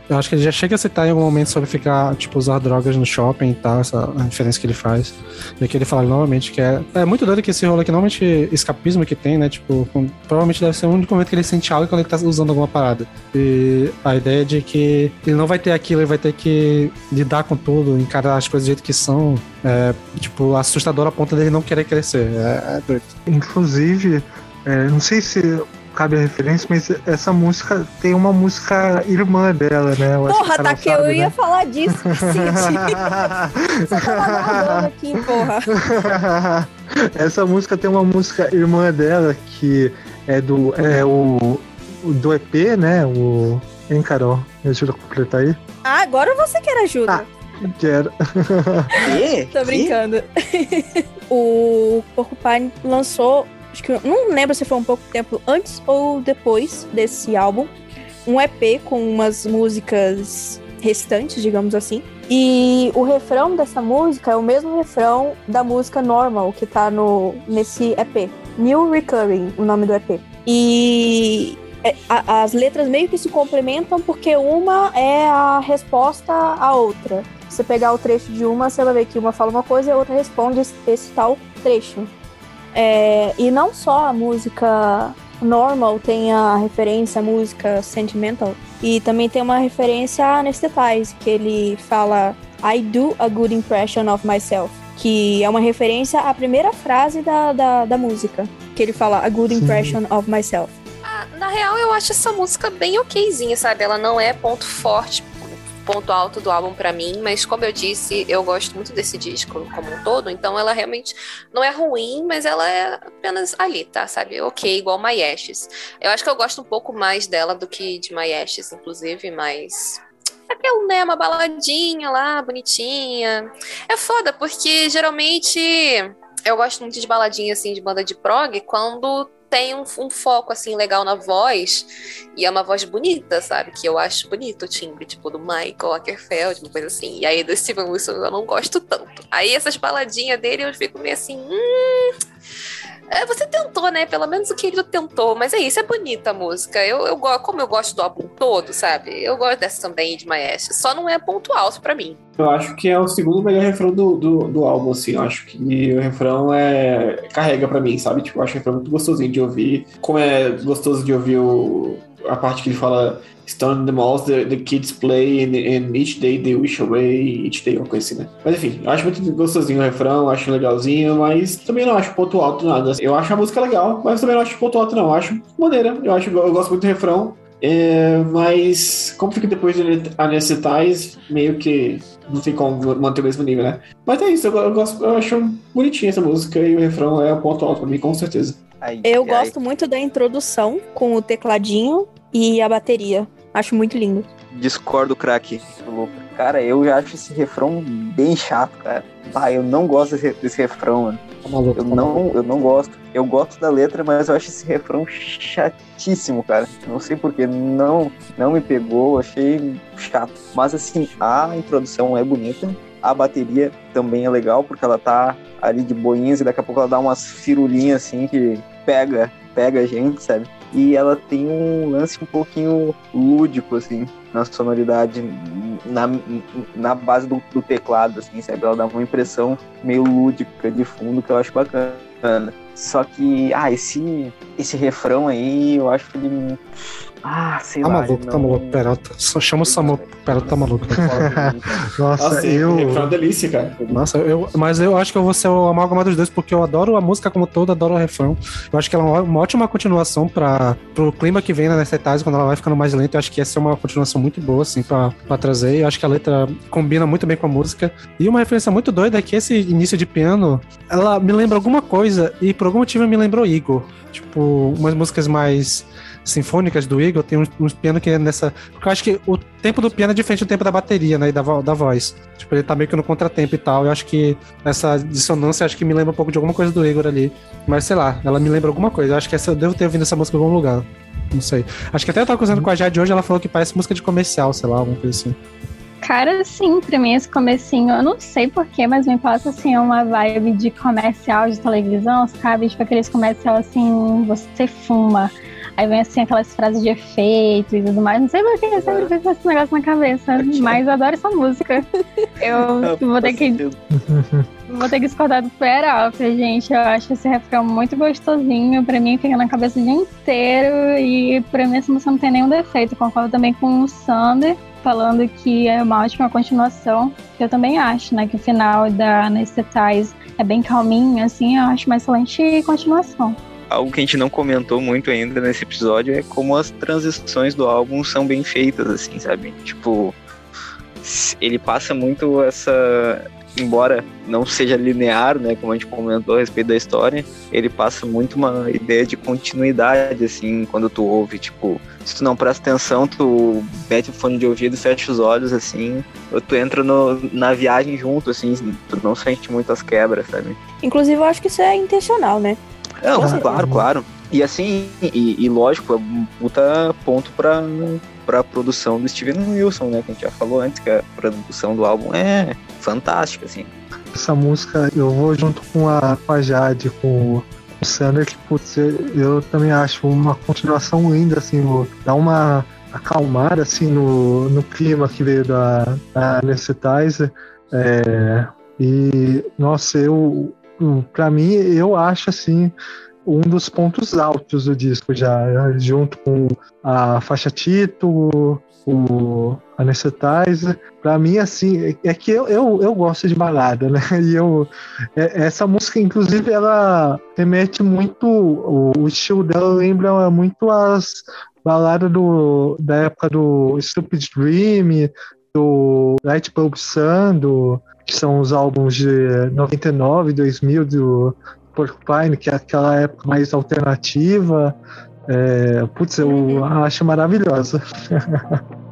Eu acho que ele já chega a citar em algum momento sobre ficar, tipo, usar drogas no shopping e tal, essa referência que ele faz. E aqui ele fala novamente que é. É muito doido que esse rolo aqui, normalmente, escapismo que tem, né? Tipo, com- provavelmente deve ser o único momento que ele sente algo quando ele tá usando alguma parada. E a ideia de que ele não vai ter aquilo, ele vai ter que lidar com tudo, encarar as coisas do jeito que são. É, tipo, assustador a ponto dele não querer crescer. É, é doido. Inclusive, é, não sei se cabe a referência, mas essa música tem uma música irmã dela, né? Eu acho Porra, tá que eu sabe, ia né? falar disso, tava narrando aqui, porra. Essa música tem uma música irmã dela que é do é o do EP, né? O hein, Carol? Me ajuda a completar aí. Ah, agora você quer ajuda. Quero. E? Tô brincando. o Porcupine lançou, acho que não lembro se foi um pouco tempo antes ou depois desse álbum, um EP com umas músicas restantes, digamos assim. E o refrão dessa música é o mesmo refrão da música Normal que tá no nesse EP. New Recurring, o nome do EP. E é, as letras meio que se complementam porque uma é a resposta à outra. Você pegar o trecho de uma, você vai ver que uma fala uma coisa e a outra responde esse tal trecho. É, e não só a música normal tem a referência à música sentimental, e também tem uma referência a Anesthetize, que ele fala I do a good impression of myself, que é uma referência à primeira frase da, da, da música, que ele fala a good Sim. impression of myself. Ah, na real, eu acho essa música bem okzinha, sabe? Ela não é ponto forte, ponto alto do álbum pra mim, mas como eu disse, eu gosto muito desse disco como um todo, então ela realmente não é ruim, mas ela é apenas ali, tá? Sabe? Ok, igual My Ashes. Eu acho que eu gosto um pouco mais dela do que de My Ashes, inclusive, mas. Aquela, né, uma baladinha lá, bonitinha. É foda, porque geralmente eu gosto muito de baladinha, assim, de banda de prog, quando tem um, um foco, assim, legal na voz, e é uma voz bonita, sabe? Que eu acho bonito o timbre, tipo, do Michael Ackerfeld, uma coisa assim. E aí do Steven Wilson eu não gosto tanto. Aí essas baladinhas dele eu fico meio assim, hum... É, você tentou, né? Pelo menos o querido tentou, mas é isso, é bonita a música. Eu, eu, como eu gosto do álbum todo, sabe? Eu gosto dessa também de Maestro. Só não é ponto alto pra mim. Eu acho que é o segundo melhor refrão do, do, do álbum, assim. Eu acho que o refrão é. carrega pra mim, sabe? Tipo, eu acho o refrão muito gostosinho de ouvir. Como é gostoso de ouvir o, a parte que ele fala Stone the malls, the, the kids play, and, and each day they wish away, each day, uma coisa assim, né? Mas enfim, eu acho muito gostosinho o refrão, acho legalzinho, mas também não acho ponto alto nada. Eu acho a música legal, mas também não acho ponto alto, não. Eu acho maneira. Eu, acho, eu gosto muito do refrão. É, mas como fica depois de Anecetais, meio que não tem como manter o mesmo nível, né? Mas é isso, eu, eu, gosto, eu acho bonitinha essa música e o refrão é o ponto alto pra mim, com certeza. Eu gosto muito da introdução com o tecladinho e a bateria. Acho muito lindo. Discordo, craque. Cara, eu já acho esse refrão bem chato, cara. Ah, eu não gosto desse, desse refrão, mano. Tá maluco, Eu tá não, eu não gosto. Eu gosto da letra, mas eu acho esse refrão chatíssimo, cara. Não sei porquê, não, não me pegou, achei chato. Mas assim, a introdução é bonita, a bateria também é legal, porque ela tá ali de boinhas e daqui a pouco ela dá umas firulinhas assim que pega, pega a gente, sabe? E ela tem um lance um pouquinho lúdico, assim, na sonoridade, na, na base do, do teclado, assim, sabe? Ela dá uma impressão meio lúdica de fundo que eu acho bacana. Só que, ah, esse, esse refrão aí, eu acho que ele. Ah, sei Tá lá. maluco, tá maluco, Peralta. Só chama o Samu, Peralta tá maluco. Nossa, Nossa, eu. refrão é uma delícia, cara. Nossa, eu, mas eu acho que eu vou ser o amálgama dos dois, porque eu adoro a música como toda, adoro o refrão. Eu acho que ela é uma, ótima continuação para pro clima que vem na Anesthetize, quando ela vai ficando mais lenta. Eu acho que essa é uma continuação muito boa, assim, pra, pra trazer. Eu acho que a letra combina muito bem com a música. E uma referência muito doida é que esse início de piano, ela me lembra alguma coisa, e por algum motivo me lembrou Igor. Tipo, umas músicas mais sinfônicas do Igor, tem uns, uns que é nessa. Porque eu acho que o tempo do piano é diferente do tempo da bateria, né? E da, da voz. Tipo, ele tá meio que no contratempo e tal. Eu acho que essa dissonância acho que me lembra um pouco de alguma coisa do Igor ali. Mas sei lá, ela me lembra alguma coisa. Eu acho que essa, eu devo ter ouvido essa música em algum lugar. Não sei. Acho que até eu tava conversando com a Jade hoje, ela falou que parece música de comercial, sei lá, alguma coisa assim. Cara, sim, pra mim esse comecinho, eu não sei porquê, mas me passa assim uma vibe de comercial de televisão, sabe? Tipo aqueles comercial assim, você fuma. Aí vem assim aquelas frases de efeito e tudo mais. Não sei porquê, eu sempre fico com esse negócio na cabeça. Mas eu adoro essa música. Eu vou ter que Vou ter que discordar do Peralta, gente. Eu acho esse refrão muito gostosinho. Pra mim, fica na cabeça o dia inteiro. E pra mim, essa música não tem nenhum defeito. Concordo também com o Sander, falando que é uma ótima continuação. Eu também acho, né? Que o final da Anesthetize é bem calminho, assim. Eu acho uma excelente continuação. Algo que a gente não comentou muito ainda nesse episódio é como as transições do álbum são bem feitas, assim, sabe? Tipo, ele passa muito essa. Embora não seja linear, né? Como a gente comentou a respeito da história, ele passa muito uma ideia de continuidade, assim, quando tu ouve, tipo, se tu não presta atenção, tu mete o fone de ouvido, fecha os olhos, assim, ou tu entra no, na viagem junto, assim, tu não sente muitas quebras, sabe? Inclusive, eu acho que isso é intencional, né? Não, Com certeza. claro, claro. E assim, e, e lógico, é um puta ponto pra, pra produção do Steven Wilson, né? Que a gente já falou antes, que a produção do álbum é fantástica, assim. Essa música eu vou junto com a, com a Jade, com o Sander, que putz, eu, também acho uma continuação linda, assim, dá uma acalmada assim no, no clima que veio da, da Anesthetizer. É, e nossa, eu pra mim eu acho assim um dos pontos altos do disco já, junto com a faixa título, o Anesthetizer. Pra mim, assim, é que eu, eu, eu gosto de balada, né? E eu, é- essa música, inclusive, ela remete muito, o, o estilo dela lembra muito as baladas do, da época do Stupid Dream, do Light Bulb Sun, do, que são os álbuns de 99, 2000 do Porcupine, que é aquela época mais alternativa. É, putz, eu acho maravilhosa.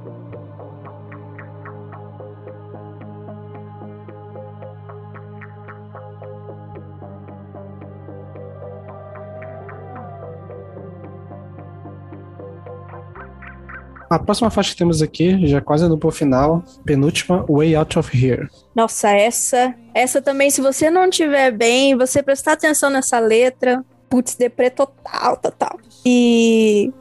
A próxima faixa que temos aqui, já quase no final, penúltima, Way Out of Here. Nossa, essa, essa também, se você não tiver bem, você prestar atenção nessa letra, putz, deprê total, total. E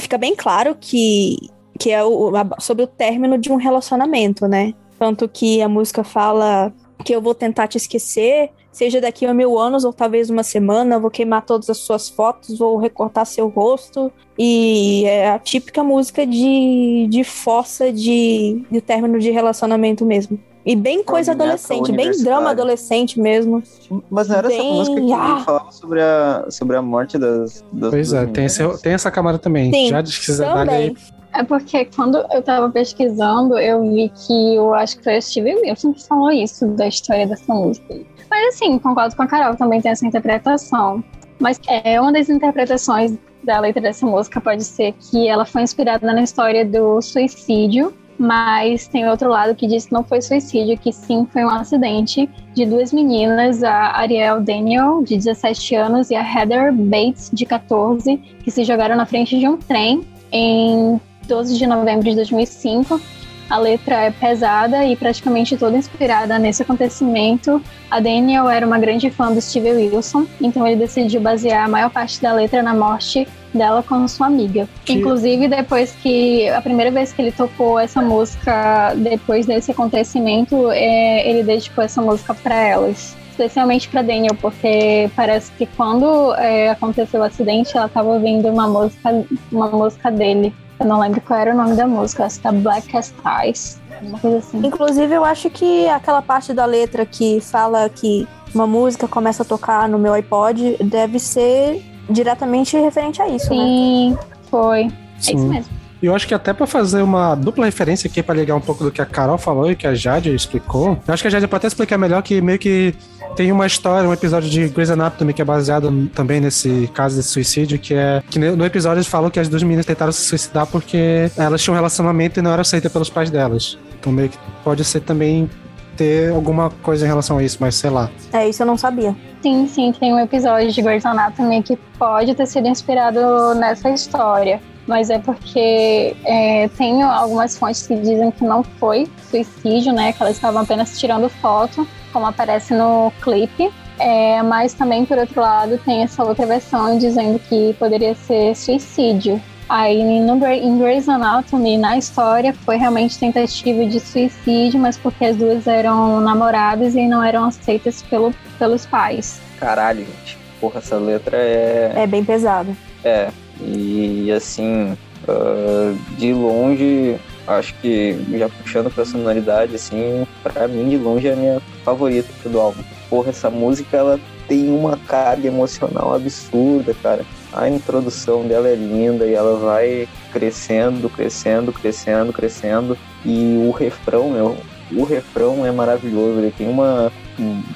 fica bem claro que, que é o- sobre o término de um relacionamento, né? Tanto que a música fala que eu vou tentar te esquecer, seja daqui a mil anos ou talvez uma semana, vou queimar todas as suas fotos, vou recortar seu rosto. E é a típica música de, de fossa de, de término de relacionamento mesmo. E bem coisa adolescente, bem drama adolescente mesmo. Mas não era essa Bem- música que ah. falava sobre a, sobre a morte das, das Pois é, tem, esse- tem essa camada também. Sim, já diz que aí. É porque quando eu tava pesquisando, eu vi que eu acho que foi o Steve Wilson que falou isso da história dessa música. Mas assim, concordo com a Carol, também tem essa interpretação. Mas é uma das interpretações da letra dessa música pode ser que ela foi inspirada na história do suicídio, mas tem outro lado que diz que não foi suicídio, que sim foi um acidente de duas meninas, a Ariel Daniel, de 17 anos, e a Heather Bates, de 14, que se jogaram na frente de um trem em 12 de novembro de 2005 a letra é pesada e praticamente toda inspirada nesse acontecimento. A Daniel era uma grande fã do Steve Wilson, então ele decidiu basear a maior parte da letra na morte dela com sua amiga. Que... Inclusive, depois que a primeira vez que ele tocou essa música, depois desse acontecimento, é, ele dedicou essa música para elas especialmente para Daniel, porque parece que quando é, aconteceu o acidente, ela estava ouvindo uma música, uma música dele. Eu não lembro qual era o nome da música, acho que tá Black as Ties, uma coisa assim. Inclusive, eu acho que aquela parte da letra que fala que uma música começa a tocar no meu iPod deve ser diretamente referente a isso, Sim, né? foi. Sim. É isso mesmo. E eu acho que até para fazer uma dupla referência aqui para ligar um pouco do que a Carol falou e que a Jade explicou, eu acho que a Jade pode até explicar melhor que meio que tem uma história, um episódio de Grey's Anatomy que é baseado também nesse caso desse suicídio, que é que no episódio eles falam que as duas meninas tentaram se suicidar porque elas tinham um relacionamento e não eram aceitas pelos pais delas. Então meio que pode ser também ter alguma coisa em relação a isso, mas sei lá. É, isso eu não sabia. Sim, sim, tem um episódio de Grey's Anatomy que pode ter sido inspirado nessa história mas é porque é, tem algumas fontes que dizem que não foi suicídio, né? Que elas estavam apenas tirando foto, como aparece no clipe. É, mas também, por outro lado, tem essa outra versão dizendo que poderia ser suicídio. Aí no, em Grey's Anatomy, na história, foi realmente tentativa de suicídio, mas porque as duas eram namoradas e não eram aceitas pelo, pelos pais. Caralho, gente. Porra, essa letra é. É bem pesada. É, e assim, uh, de longe, acho que já puxando pra sonoridade, assim, pra mim de longe é a minha favorita do álbum. Porra, essa música ela tem uma carga emocional absurda, cara. A introdução dela é linda e ela vai crescendo, crescendo, crescendo, crescendo. E o refrão, meu, o refrão é maravilhoso. Ele tem uma.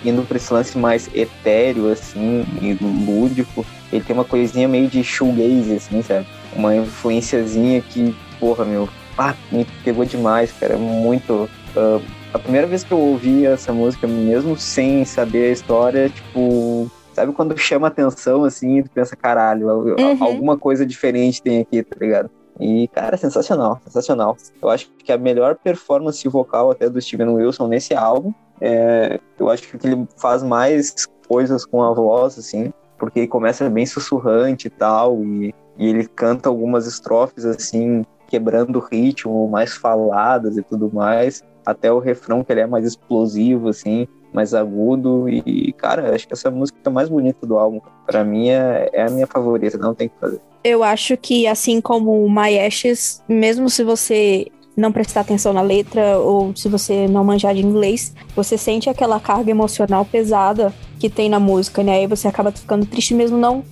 indo pra esse lance mais etéreo, assim, e lúdico ele tem uma coisinha meio de shoegaze, assim, sabe? Uma influenciazinha que, porra, meu, ah, me pegou demais, cara. É muito. Uh, a primeira vez que eu ouvi essa música, mesmo sem saber a história, tipo, sabe quando chama atenção assim, e tu pensa, caralho, uhum. alguma coisa diferente tem aqui, tá ligado? E, cara, sensacional, sensacional. Eu acho que a melhor performance vocal até do Steven Wilson nesse álbum, é, eu acho que ele faz mais coisas com a voz, assim, porque ele começa bem sussurrante e tal, e, e ele canta algumas estrofes assim, quebrando o ritmo, mais faladas e tudo mais, até o refrão que ele é mais explosivo, assim, mais agudo, e, cara, acho que essa música a mais bonita do álbum. Para mim é, é a minha favorita, não tem que fazer. Eu acho que, assim como My Ashes, mesmo se você não prestar atenção na letra ou se você não manjar de inglês, você sente aquela carga emocional pesada que tem na música, né? Aí você acaba ficando triste mesmo não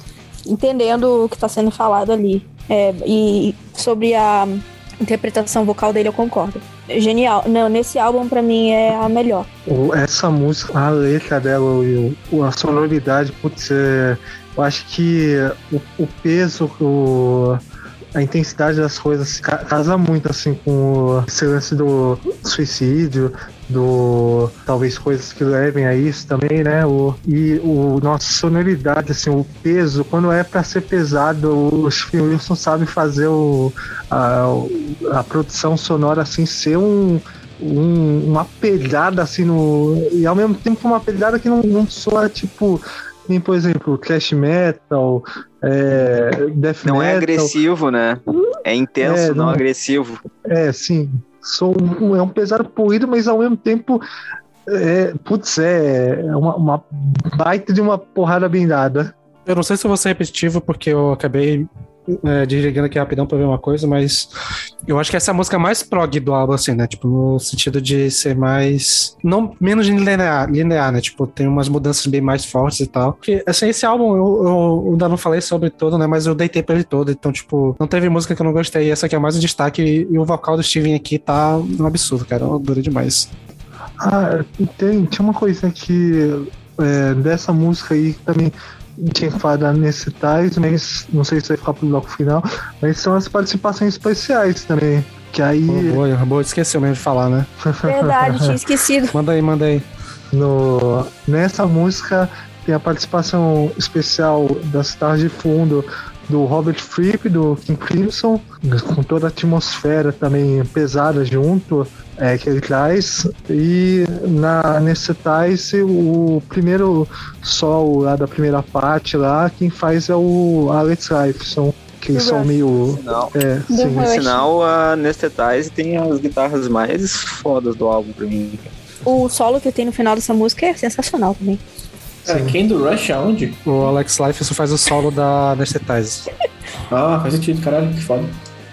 entendendo o que está sendo falado ali. É, e sobre a interpretação vocal dele, eu concordo. Genial. Não, nesse álbum, para mim, é a melhor. Essa música, a letra dela e a sonoridade, putz, é, eu acho que o, o peso, o a intensidade das coisas casa muito assim com esse lance do suicídio, do talvez coisas que levem a isso também, né? O, e o nossa sonoridade, assim, o peso, quando é para ser pesado, o Stephen Wilson sabe fazer o, a, a produção sonora assim ser um um, uma pegada assim no. E ao mesmo tempo uma pegada que não, não soa tipo nem, por exemplo, thrash metal, é, death não é metal. Não é agressivo, né? É intenso, é, não, não agressivo. É, sim. Um, é um pesado polido, mas ao mesmo tempo é, putz, é uma, uma baita de uma porrada bem dada. Eu não sei se eu vou ser repetitivo, porque eu acabei é, desligando aqui rapidão pra ver uma coisa, mas eu acho que essa é a música mais prog do álbum, assim, né? Tipo, no sentido de ser mais. Não menos linear, linear né? Tipo, tem umas mudanças bem mais fortes e tal. Porque, assim, esse álbum eu, eu ainda não falei sobre todo, né? Mas eu deitei pra ele todo. Então, tipo, não teve música que eu não gostei. Essa aqui é mais um destaque. E o vocal do Steven aqui tá um absurdo, cara. Dura demais. Ah, tem, tinha uma coisa que é, dessa música aí também tinha que falar da Necessitais, mas não sei se vai ficar pro bloco final, mas são as participações especiais também. Que aí. Boa, boa, boa esqueceu mesmo de falar, né? Verdade, tinha esquecido. Manda aí, manda aí. No, nessa música tem a participação especial das stars de fundo do Robert Fripp, do King Crimson, com toda a atmosfera também pesada junto é, que ele traz. E na Necessitais, o primeiro sol lá da primeira parte lá, quem faz é o Alex Lifeson. Que eles são meio. Sinal. É, sim. Sinal, a Nestetize tem as guitarras mais fodas do álbum pra mim. O solo que tem no final dessa música é sensacional também. É, quem do Rush aonde? O Alex Lifeson faz o solo da Anesthetize. Ah, faz sentido, caralho, que foda.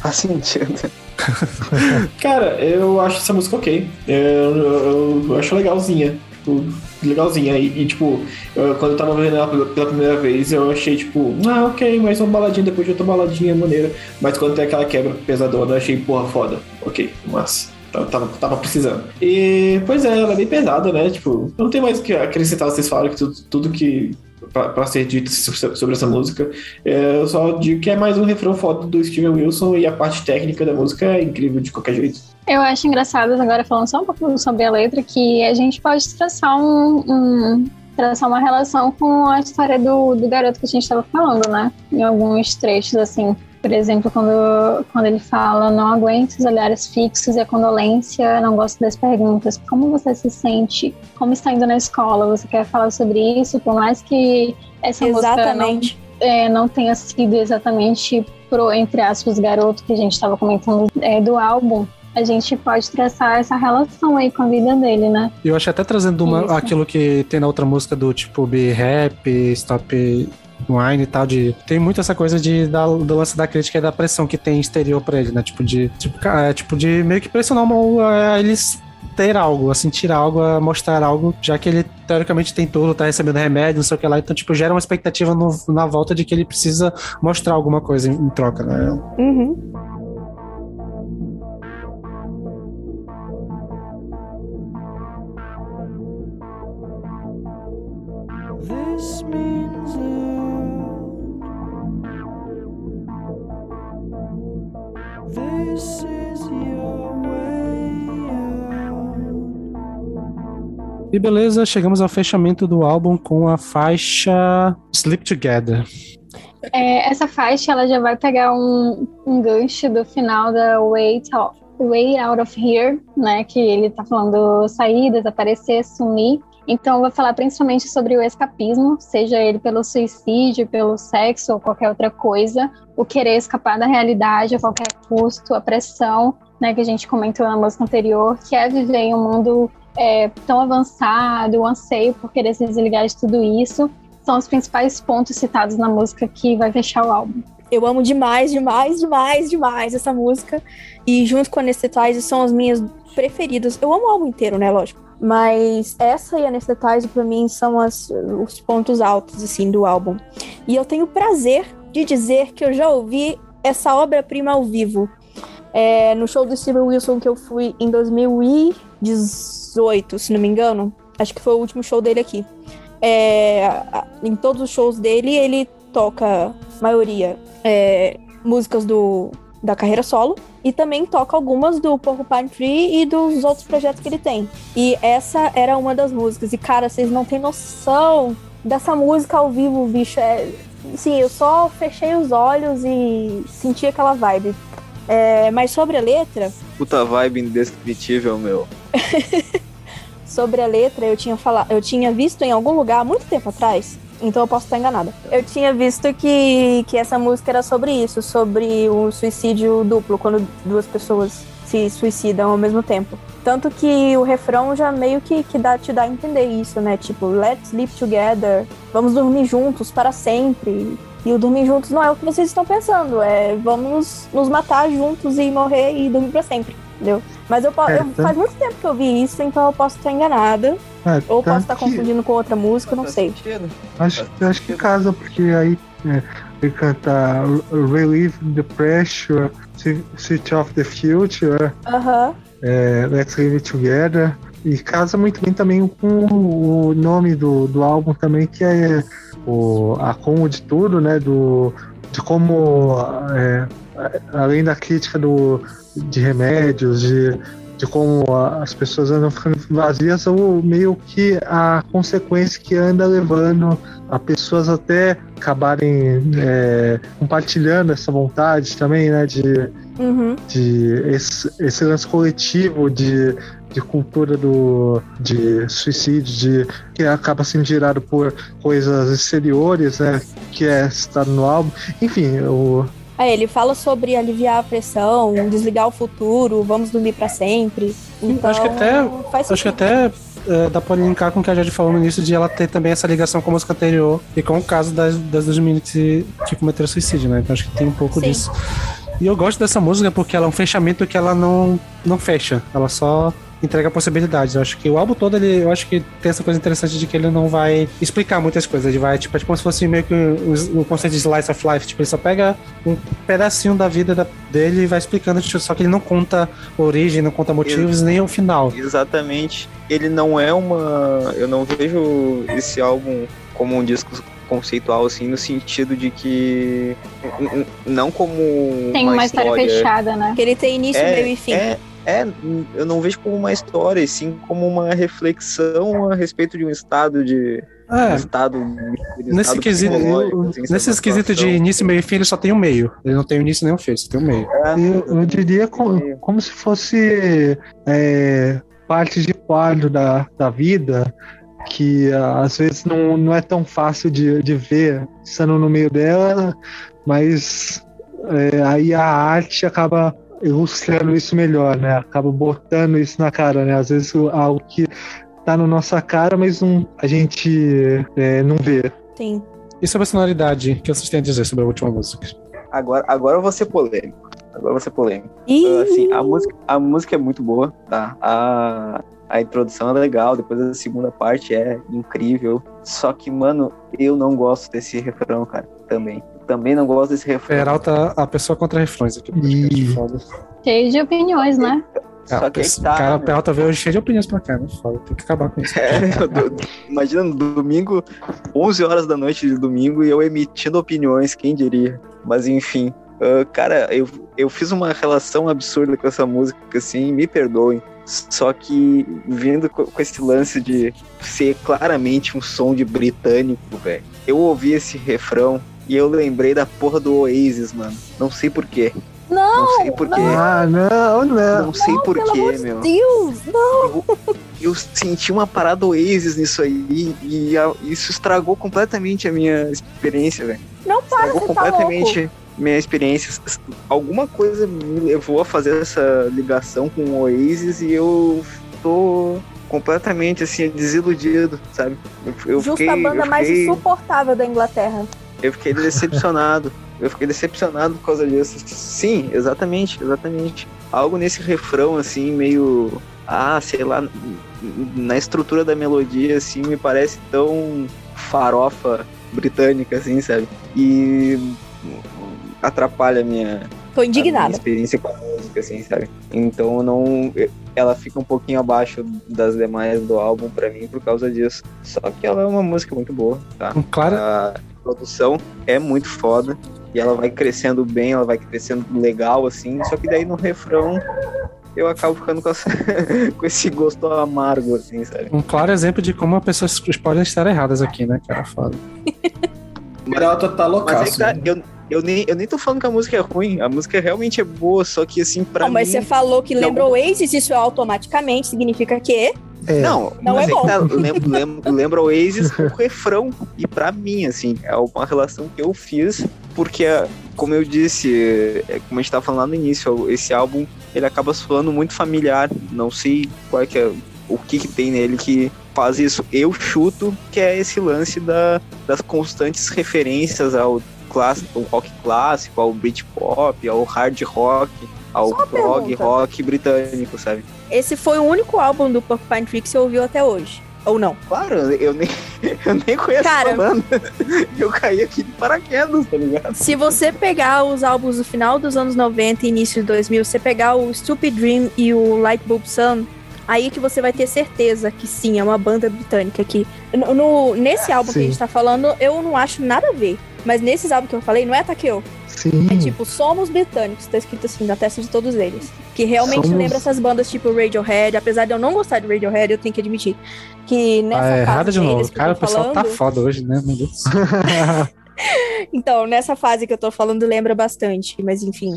Faz sentido. Cara, eu acho essa música ok. Eu, eu, eu acho legalzinha. Tipo, legalzinha. E, e, tipo, eu- quando eu tava vendo ela pela, pela primeira vez, eu achei, tipo, ah, ok, mais uma baladinha depois de outra baladinha maneira. Mas quando tem aquela quebra pesadona, eu achei, porra, foda. Ok, massa. Tava, tava, precisando. E, pois é, ela é bem pesada, né? Tipo, eu não tenho mais o que acrescentar. Vocês falaram que tudo, tudo que. Pra ser dito sobre, essa música, é, eu só digo que é mais um refrão foda do Steven Wilson e a parte técnica da música é incrível de qualquer jeito. Eu acho engraçado, agora falando só um pouco sobre a letra, que a gente pode traçar um, um- traçar uma relação com a história do, do garoto que a gente estava falando, né? Em alguns trechos, assim. Por exemplo, quando, quando ele fala não aguento os olhares fixos e a condolência, não gosto das perguntas. Como você se sente? Como está indo na escola? Você quer falar sobre isso? Por mais que essa música não é, não tenha sido exatamente pro, entre aspas, garoto que a gente estava comentando é, do álbum, a gente pode traçar essa relação aí com a vida dele, né? E eu acho até trazendo uma- aquilo que tem na outra música do tipo Be Rap, Stop Wine e tal, de. Tem muito essa coisa de, da, do lance da crítica e da pressão que tem exterior pra ele, né? Tipo, de. Tipo, é, tipo de meio que pressionar uma, a eles ter algo, a sentir algo, a mostrar algo, já que ele teoricamente tem tudo, tá recebendo remédio, não sei o que lá, então, tipo, gera uma expectativa no- na volta de que ele precisa mostrar alguma coisa em, em troca, né? Uhum. This means E beleza, chegamos ao fechamento do álbum com a faixa Sleep Together. É, essa faixa ela já vai pegar um, um gancho do final da Way Out, Way Out of Here, né? Que ele tá falando sair, desaparecer, sumir. Então, eu vou falar principalmente sobre o escapismo, seja ele pelo suicídio, pelo sexo ou qualquer outra coisa, o querer escapar da realidade a qualquer custo, a pressão, né, que a gente comentou na música anterior, que é viver em um mundo é, tão avançado, o anseio por querer se desligar de tudo isso, são os principais pontos citados na música que vai fechar o álbum. Eu amo demais, demais, demais, demais essa música. E junto com a Anesthetize são as minhas preferidas. Eu amo o álbum inteiro, né, lógico. Mas essa e Anesthetize pra mim são as- os pontos altos, assim, do álbum. E eu tenho prazer de dizer que eu já ouvi essa obra-prima ao vivo. É, no show do Steven Wilson que eu fui em 2018, se não me engano. Acho que foi o último show dele aqui. É, em todos os shows dele, ele toca, maioria, é, músicas do, da carreira solo e também toca algumas do Porcupine Tree e dos outros projetos que ele tem. E essa era uma das músicas. E, cara, vocês não têm noção dessa música ao vivo, bicho. É, sim, eu só fechei os olhos e senti aquela vibe. É, mas sobre a letra, Puta vibe indescritível, meu. sobre a letra, eu tinha falado, eu tinha visto em algum lugar há muito tempo atrás, então eu posso estar enganada. Eu tinha visto que, que essa música era sobre isso, sobre o suicídio duplo, quando duas pessoas se suicidam ao mesmo tempo. Tanto que o refrão já meio que, que dá, te dá a entender isso, né? Tipo, let's sleep together, vamos dormir juntos para sempre. E o dormir juntos não é o que vocês estão pensando, é vamos nos matar juntos e morrer e dormir para sempre, entendeu? Mas eu, É, eu- tá. faz muito tempo que eu vi isso, então eu posso estar enganada. É, Ou posso tanto estar que- confundindo com outra música, não sei. Acho, acho que casa, porque aí é, ele canta Relieve the Pressure, Switch off the Future, Aham. é, Let's Live It Together. E casa muito bem também com o nome do, do álbum também, que é o, a como de tudo, né? Do, de como, é, além da crítica do, de remédios, de, de como as pessoas andam ficando vazias, ou meio que a consequência que anda levando a pessoas até acabarem é, compartilhando essa vontade também, né? De, Uhum. de esse, esse lance coletivo de, de cultura do, de suicídio, de, que acaba sendo gerado por coisas exteriores, né? Que é citado no álbum. Enfim, o, É, ele fala sobre aliviar a pressão, desligar o futuro, vamos dormir pra sempre. Então, acho que até- faz Acho que até é, dá pra linkar com o que a Jade falou no início de ela ter também essa ligação com a música anterior e com o caso das, das duas meninas que que cometeram suicídio, né? Então acho que tem um pouco Sim. disso. E eu gosto dessa música porque ela é um fechamento que ela não, não fecha, ela só entrega possibilidades. Eu acho que o álbum todo, ele, eu acho que tem essa coisa interessante de que ele não vai explicar muitas coisas. Ele vai, tipo, é como se fosse meio que o, o conceito de slice of life. Tipo, ele só pega um pedacinho da vida da- dele e vai explicando, tipo, só que ele não conta origem, não conta motivos, nem o final. Exatamente. Ele não é uma. Eu não vejo esse álbum como um disco conceitual, assim, no sentido de que. Não como. Tem uma história fechada, né? Que ele tem início, meio e fim. É, é, eu não vejo como uma história, e sim como uma reflexão a respeito de um estado de. um É, estado, de um Nesse estado quesito, assim, nesse quesito de início, meio e fim, ele só tem um meio. Ele não tem o início nem o fim, só tem o meio. É, eu, eu diria como, como se fosse é, parte de quadro da, da vida que às vezes não, não é tão fácil de, de ver estando no meio dela, mas é, aí a arte acaba ilustrando isso melhor, né? Acaba botando isso na cara, né? Às vezes o- algo que tá na nossa cara, mas não, a gente é, não vê. Sim. E sobre a sonoridade, o que vocês têm a dizer sobre a última música? Agora, agora eu vou ser polêmico. Agora eu vou ser polêmico. Ih, Assim, a música, a música é muito boa, tá? A, a introdução é legal, depois a segunda parte é incrível. Só que, mano, eu não gosto desse refrão, cara. Também. Também não gosto desse refrão. Peralta, a pessoa contra refrões aqui. foda. Cheio de opiniões, né? Só Ah, que aí tá, cara, né? Peralta veio hoje cheio de opiniões pra cá, né? Foda, tem que acabar com isso. É, do- imagina no domingo, 11 horas da noite de domingo, e eu emitindo opiniões, quem diria. Mas enfim, ah, cara, eu, eu fiz uma relação absurda com essa música, assim, me perdoem. Só que vindo co- com esse lance de ser claramente um som de britânico, velho. Eu ouvi esse refrão e eu lembrei da porra do Oasis, mano. Não sei porquê. Não, Não sei porquê. Ah, não, não. Não sei porquê, de meu. Deus, não. eu senti uma parada Oasis nisso aí e a- isso estragou completamente a minha experiência, velho. Não para, Estragou você tá louco. completamente minha experiência. Alguma coisa me levou a fazer essa ligação com o Oasis e eu tô completamente assim desiludido, sabe? Eu, eu Justa fiquei, a banda eu mais fiquei, insuportável da Inglaterra. Eu fiquei decepcionado. Eu fiquei decepcionado por causa disso. Sim, exatamente, exatamente. Algo nesse refrão, assim, meio. Ah, sei lá, na estrutura da melodia, assim, me parece tão farofa britânica, assim, sabe? E atrapalha a minha, Tô a minha indignada. experiência com a música, assim, sabe? Então não. Ela fica um pouquinho abaixo das demais do álbum pra mim por causa disso. Só que ela é uma música muito boa, tá? Um claro, A produção é muito foda. E ela vai crescendo bem, ela vai crescendo legal, assim. Só que daí no refrão eu acabo ficando com, essa- com esse gosto amargo, assim, sabe? um claro exemplo de como as pessoas podem estar erradas aqui, né, cara? Foda. Peralta tá Mas loucaço. tá, né? eu, eu, nem, eu nem tô falando que a música é ruim. A música realmente é boa, só que assim, pra Não, mas mim. você falou que de lembra algum- Oasis, isso automaticamente significa que É, Não, Não mas é que bom. lembra, lembra, lembra Oasis com o refrão. E pra mim, assim, é uma relação que eu fiz, porque como eu disse, é, como a gente tava falando lá no início, esse álbum ele acaba soando muito familiar. Não sei qual é que é o que, que tem nele que faz isso. Eu chuto que é esse lance da, das constantes referências ao clássico, ao rock clássico, ao Britpop, ao hard rock, ao prog rock britânico, sabe? Esse foi o único álbum do Porcupine Tree que você ouviu até hoje. Ou não? Claro, eu nem, eu nem conheço Cara. a banda. Eu caí aqui de paraquedas, tá ligado? Se você pegar os álbuns do final dos anos 90 e início de 2000, você pegar o Stupid Dream e o Light Bulb Sun, aí que você vai ter certeza que sim, é uma banda britânica que no, nesse álbum que a Sim. gente tá falando, eu não acho nada a ver. Mas nesses álbuns que eu falei, não é Takeo. Sim. É tipo, somos britânicos, tá escrito assim na testa de todos eles. Que realmente Somos- lembra essas bandas tipo Radiohead, apesar de eu não gostar de Radiohead, eu tenho que admitir. Que nessa Ah, é fase de novo. Cara, o pessoal tá falando- foda hoje, né? Meu Deus. Então, nessa fase que eu tô falando, lembra bastante, mas enfim.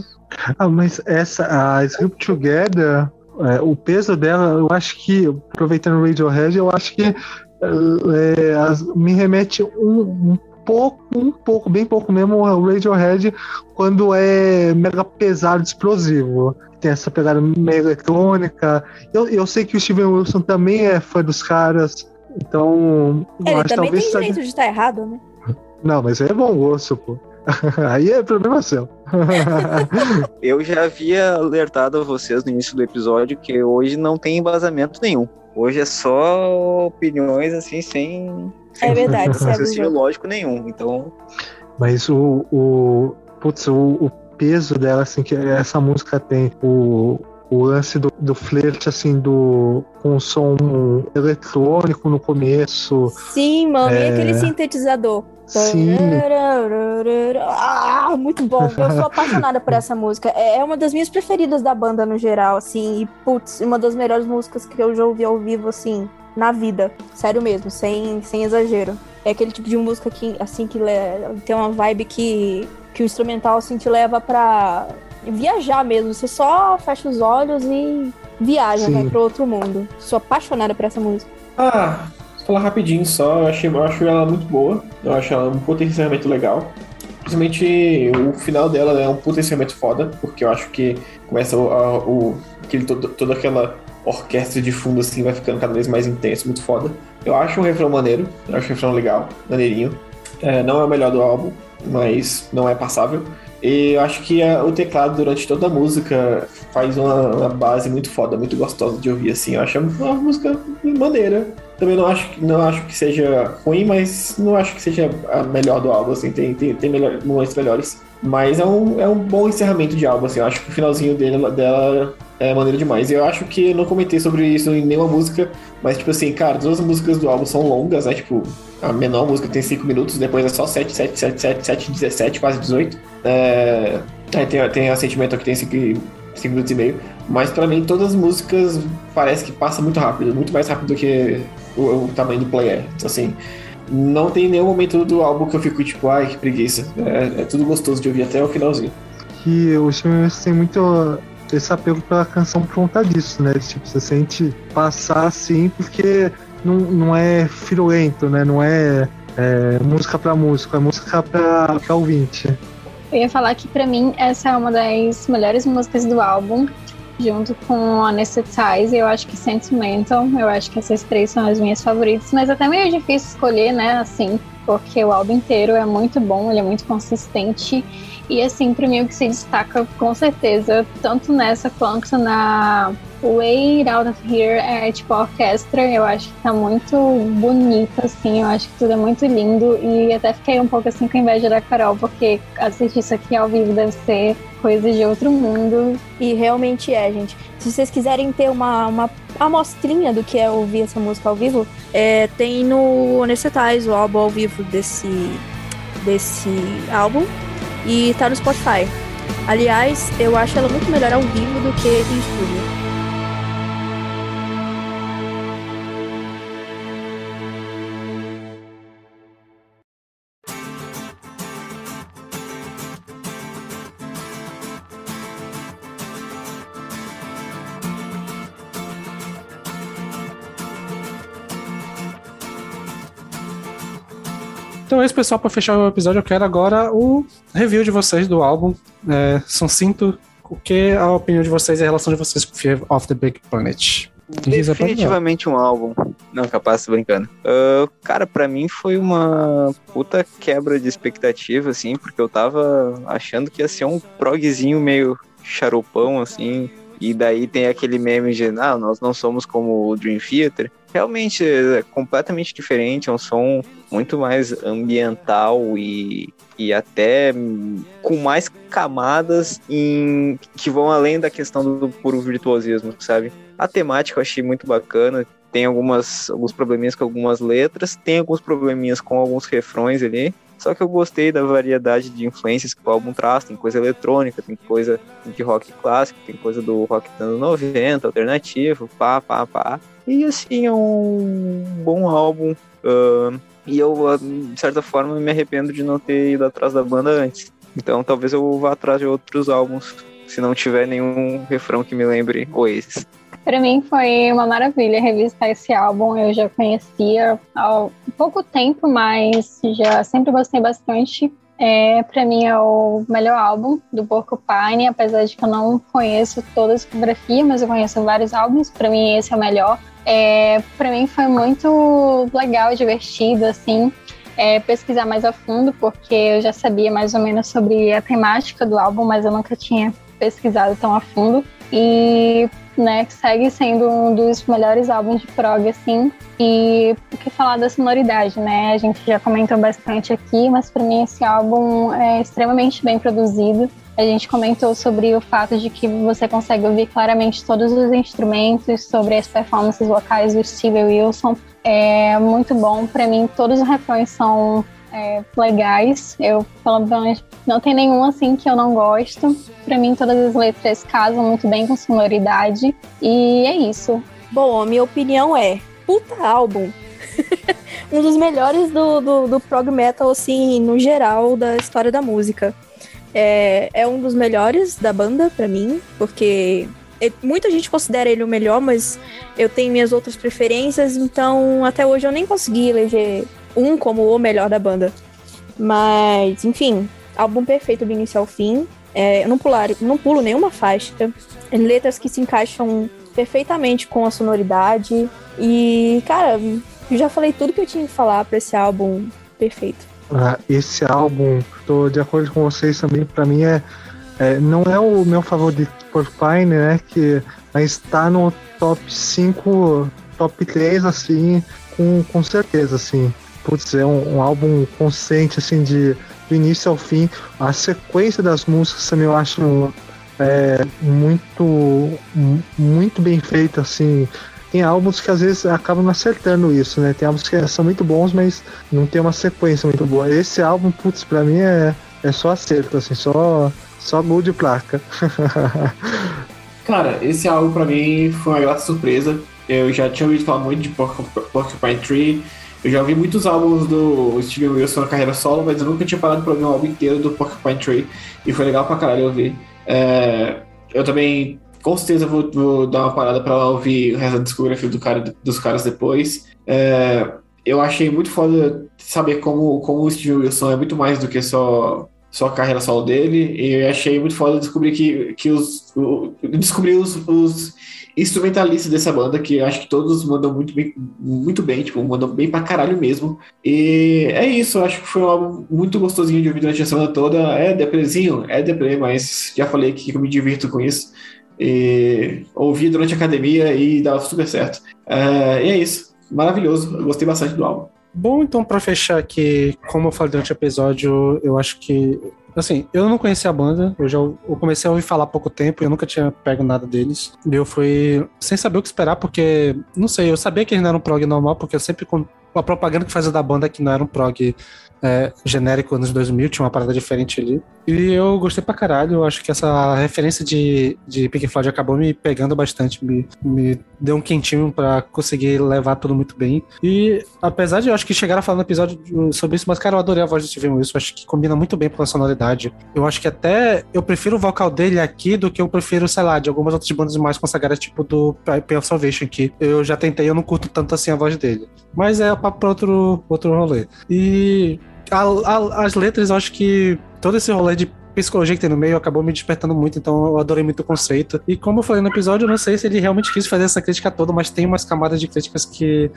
Ah, mas essa, a Sleep Together, é, o peso dela, eu acho que, aproveitando o Radiohead, eu acho que é, as- me remete um, um pouco, um pouco, bem pouco mesmo ao Radiohead quando é mega pesado, explosivo. Tem essa pegada meio eletrônica. Eu, eu sei que o Steven Wilson também é fã dos caras, então. eu Ele acho também tem direito de estar errado, né? Não, mas é bom gosto, pô. Aí é problema seu. Eu já havia alertado a vocês no início do episódio que hoje não tem embasamento nenhum. Hoje é só opiniões assim, sem, É verdade, isso é raciocínio lógico nenhum. Então, Mas o, o, putz, o, o peso dela, assim, que essa música tem, o, o lance do, do flerte, assim, do, com o som eletrônico no começo. Sim, mano, e É. aquele sintetizador. Sim, Ah, muito bom. Eu sou apaixonada por essa música. É é uma das minhas preferidas da banda no geral, assim. E, putz, uma das melhores músicas que eu já ouvi ao vivo, assim, na vida. Sério mesmo, sem, sem exagero. É aquele tipo de música que, assim, que le- tem uma vibe que, que o instrumental, assim, te leva pra viajar mesmo. Você só fecha os olhos e viaja, Sim. vai pro outro mundo. Sou apaixonada por essa música. Ah, vou falar rapidinho só, eu, achei, eu acho ela muito boa, eu acho ela um potenciamento legal. Principalmente o final dela é um potenciamento foda, porque eu acho que começa o, a- o- aquele, todo, toda aquela orquestra de fundo assim vai ficando cada vez mais intenso, muito foda. Eu acho um refrão maneiro, eu acho um refrão legal, maneirinho. É, não é o melhor do álbum, mas não é passável. E eu acho que a- o teclado durante toda a música faz uma, uma base muito foda, muito gostosa de ouvir, assim. Eu acho uma música maneira. Também não acho, que- não acho que seja ruim, mas não acho que seja a melhor do álbum, assim. Tem, tem, tem melhor, momentos melhores. Mas é um, é um bom encerramento de álbum, assim. Eu acho que o finalzinho dele, dela é maneiro demais. Eu acho que não comentei sobre isso em nenhuma música, mas, tipo assim, cara, todas as músicas do álbum são longas, né? Tipo, a menor música tem 5 minutos, depois é só 7, 7, 7, 7, 7, 17, quase 18. É, aí tem, tem a Sentimento que tem 5 minutos e meio. Mas pra mim, todas as músicas parece que passa muito rápido, muito mais rápido do que o, o tamanho do play é. Então, assim, não tem nenhum momento do álbum que eu fico tipo, ai, que preguiça. É, é tudo gostoso de ouvir até o finalzinho. que o Wilson tem muito esse apego pela canção por conta disso, né? Tipo, você sente passar assim, porque não, não é firulento, né? Não é, é música pra músico, é música pra ouvinte. Eu ia falar que pra mim essa é uma das melhores músicas do álbum, junto com Anesthetize, eu acho que Sentimental, eu acho que essas três são as minhas favoritas, mas até meio difícil escolher, né, assim, porque o álbum inteiro é muito bom, ele é muito consistente, e assim, pra mim o que se destaca com certeza, tanto nessa quanto na Way Out of Here, é tipo a orquestra, eu acho que tá muito bonita, assim, eu acho que tudo é muito lindo, e até fiquei um pouco assim com inveja da Carol, porque assistir isso aqui ao vivo deve ser coisa de outro mundo. E realmente é, gente. Se vocês quiserem ter uma, uma amostrinha do que é ouvir essa música ao vivo, é, tem no Anesthetize, o álbum ao vivo desse, desse álbum. E tá no Spotify. Aliás, eu acho ela muito melhor ao vivo do que em estúdio. Isso, pessoal. Pra fechar o episódio, eu quero agora o review de vocês do álbum. É, sucinto, o que é a opinião de vocês e a relação de vocês com Fear of the Big Planet? Definitivamente um álbum. Não, capaz, tô brincando. Ah, cara, pra mim foi uma puta quebra de expectativa, assim, porque eu tava achando que ia ser um progzinho meio charopão, assim. E daí tem aquele meme de, ah, nós não somos como o Dream Theater. Realmente é completamente diferente, é um som muito mais ambiental e, e até com mais camadas em, que vão além da questão do puro virtuosismo, sabe? A temática eu achei muito bacana. Tem algumas, alguns probleminhas com algumas letras, tem alguns probleminhas com alguns refrões ali. Só que eu gostei da variedade de influências que o álbum traz. Tem coisa eletrônica, tem coisa de rock clássico, tem coisa do rock dos anos 90, alternativo, pá, pá, pá. E assim, é um bom álbum. ahn, e eu, de certa forma, me arrependo de não ter ido atrás da banda antes. Então talvez eu vá atrás de outros álbuns, se não tiver nenhum refrão que me lembre Oasis. Pra mim foi uma maravilha revisitar esse álbum. Eu já conhecia há pouco tempo, mas já sempre gostei bastante. É, para mim é o melhor álbum do Porcupine, apesar de que eu não conheço toda a discografia, mas eu conheço vários álbuns. Pra mim esse é o melhor. É, para mim foi muito legal, divertido, assim, é, pesquisar mais a fundo, porque eu já sabia mais ou menos sobre a temática do álbum, mas eu nunca tinha pesquisado tão a fundo. E né, segue sendo um dos melhores álbuns de prog, assim. E o que falar da sonoridade, né? A gente já comentou bastante aqui, mas para mim esse álbum é extremamente bem produzido. A gente comentou sobre o fato de que você consegue ouvir claramente todos os instrumentos, sobre as performances vocais do Steve Wilson. É muito bom. Para mim, todos os refrões são é, legais. Eu, pelo menos, não tem nenhum assim que eu não gosto. Para mim, todas as letras casam muito bem com sonoridade. E é isso. Bom, a minha opinião é: puta álbum. um dos melhores do, do, do prog metal, assim, no geral, da história da música. É, é um dos melhores da banda, pra mim, porque muita gente considera ele o melhor, mas eu tenho minhas outras preferências, então até hoje eu nem consegui eleger um como o melhor da banda. Mas, enfim, álbum perfeito do início ao fim. É, eu não, pular, não pulo nenhuma faixa. Letras que se encaixam perfeitamente com a sonoridade. E, cara, eu já falei tudo que eu tinha que falar pra esse álbum perfeito. Ah, esse álbum, tô de acordo com vocês também, pra mim é, é- não é o meu favorito Porcupine, né, que mas tá no top 5, top 3 assim, com, com certeza assim. Putz, é um, um álbum consciente assim de do início ao fim. A sequência das músicas também eu acho é, muito mu- muito bem feita assim. Tem álbuns que às vezes acabam acertando isso, né? Tem álbuns que são muito bons, mas não tem uma sequência muito boa. Esse álbum, putz, pra mim é, é só acerto, assim, só, só gol de placa. Cara, esse álbum pra mim foi uma grata surpresa. Eu já tinha ouvido falar muito de Porc- Porcupine Tree. Eu já ouvi muitos álbuns do Steven Wilson na carreira solo, mas eu nunca tinha parado pra ouvir um álbum inteiro do Porcupine Tree. E foi legal pra caralho ouvir. É, eu também, com certeza, vou, vou dar uma parada pra ouvir o resto da discografia do cara, dos caras depois. É, eu achei muito foda saber como, como o Steven Wilson é muito mais do que só só a carreira solo dele, e eu achei muito foda descobrir que, que os. o- descobrir os, os instrumentalistas dessa banda, que eu acho que todos mandam muito bem, muito bem, tipo, mandam bem pra caralho mesmo. E é isso, eu acho que foi um álbum muito gostosinho de ouvir durante a semana toda. É depresinho? É deprê, mas já falei que eu me divirto com isso. E ouvi durante a academia e dava super certo. É, e é isso. Maravilhoso. Eu gostei bastante do álbum. Bom, então, pra fechar aqui, como eu falei durante o episódio, eu acho que. Assim, eu não conhecia a banda, eu já eu comecei a ouvir falar há pouco tempo, eu nunca tinha pego nada deles. E eu fui sem saber o que esperar, porque, não sei, eu sabia que eles não eram prog normal, porque eu sempre. A propaganda que fazia da banda é que não era um prog é, genérico anos 2000, tinha uma parada diferente ali. E eu gostei pra caralho, eu acho que essa referência de, de Pink Floyd acabou me pegando bastante, me, me deu um quentinho pra conseguir levar tudo muito bem. E apesar de eu acho que chegaram a falar no episódio sobre isso, mas cara, eu adorei a voz do Steven Wilson, acho que combina muito bem com a sonoridade. Eu acho que até eu prefiro o vocal dele aqui do que eu prefiro, sei lá, de algumas outras bandas mais consagradas, tipo do Pain of Salvation, que eu já tentei, eu não curto tanto assim a voz dele. Mas é papo pra outro, outro rolê. E a- a- as letras, eu acho que todo esse rolê de psicologia que tem no meio acabou me despertando muito, então eu adorei muito o conceito. E como eu falei no episódio, eu não sei se ele realmente quis fazer essa crítica toda, mas tem umas camadas de críticas que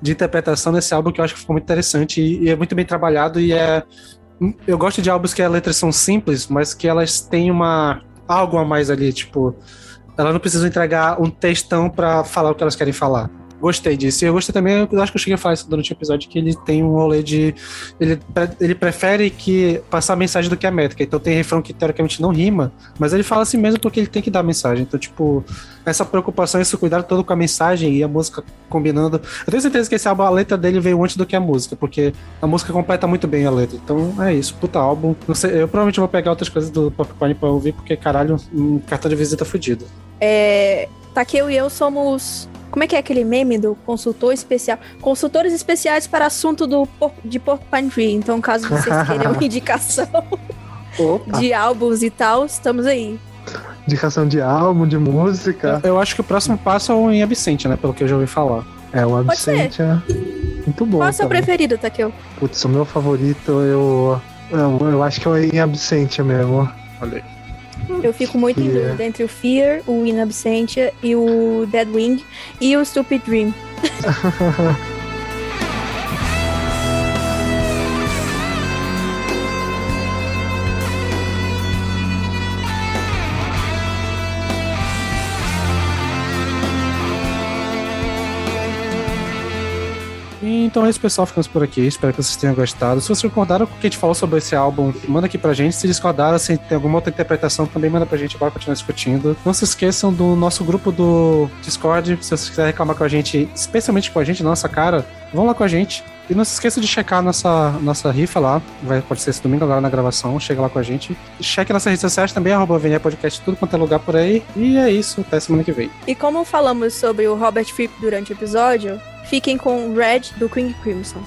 de interpretação nesse álbum que eu acho que ficou muito interessante e, e é muito bem trabalhado e é eu gosto de álbuns que as letras são simples, mas que elas têm uma algo a mais ali, tipo, elas não precisam entregar um textão pra falar o que elas querem falar. Gostei disso. E eu gostei também, eu acho que eu cheguei a falar isso durante o episódio, que ele tem um rolê de. Ele, ele prefere que passar a mensagem do que a métrica. Então tem refrão que teoricamente não rima, mas ele fala assim mesmo porque ele tem que dar a mensagem. Então, tipo, essa preocupação, esse cuidado todo com a mensagem e a música combinando. Eu tenho certeza que esse álbum, a letra dele veio antes do que a música, porque a música completa muito bem a letra. Então é isso, puta álbum. Não sei, eu provavelmente vou pegar outras coisas do Popcorn pra ouvir, porque caralho, um cartão de visita fudido. É, Takeo e eu somos. Como é que é aquele meme do consultor especial? Consultores especiais para assunto do, de Porcupine Tree. Então, caso vocês queiram uma indicação Opa, de álbuns e tal, estamos aí. indicação de álbum, de música. Eu acho que o próximo passo é o em absente, né? Pelo que eu já ouvi falar. É, o. Absente é muito bom. Qual é o seu também. preferido, Takeo? Putz, o meu favorito, eu, eu. Eu acho que é o em Absente mesmo. Olha aí. Eu fico muito em dúvida entre o Fear, o In Absentia e o Dead Wing e o Stupid Dream. Então é isso, pessoal. Ficamos por aqui. Espero que vocês tenham gostado. Se vocês concordaram com o que a gente falou sobre esse álbum, manda aqui pra gente. Se discordaram, se tem alguma outra interpretação, também manda pra gente. Bora continuar discutindo. Não se esqueçam do nosso grupo do Discord. Se vocês quiserem reclamar com a gente, especialmente com a gente, nossa cara, vão lá com a gente. E não se esqueça de checar nossa, nossa rifa lá. Vai, pode ser esse domingo agora na gravação. Chega lá com a gente. Cheque nossas redes sociais também, arroba VNE Podcast, tudo quanto é lugar por aí. E é isso. Até semana que vem. E como falamos sobre o Robert Fripp durante o episódio, fiquem com Red do King Crimson.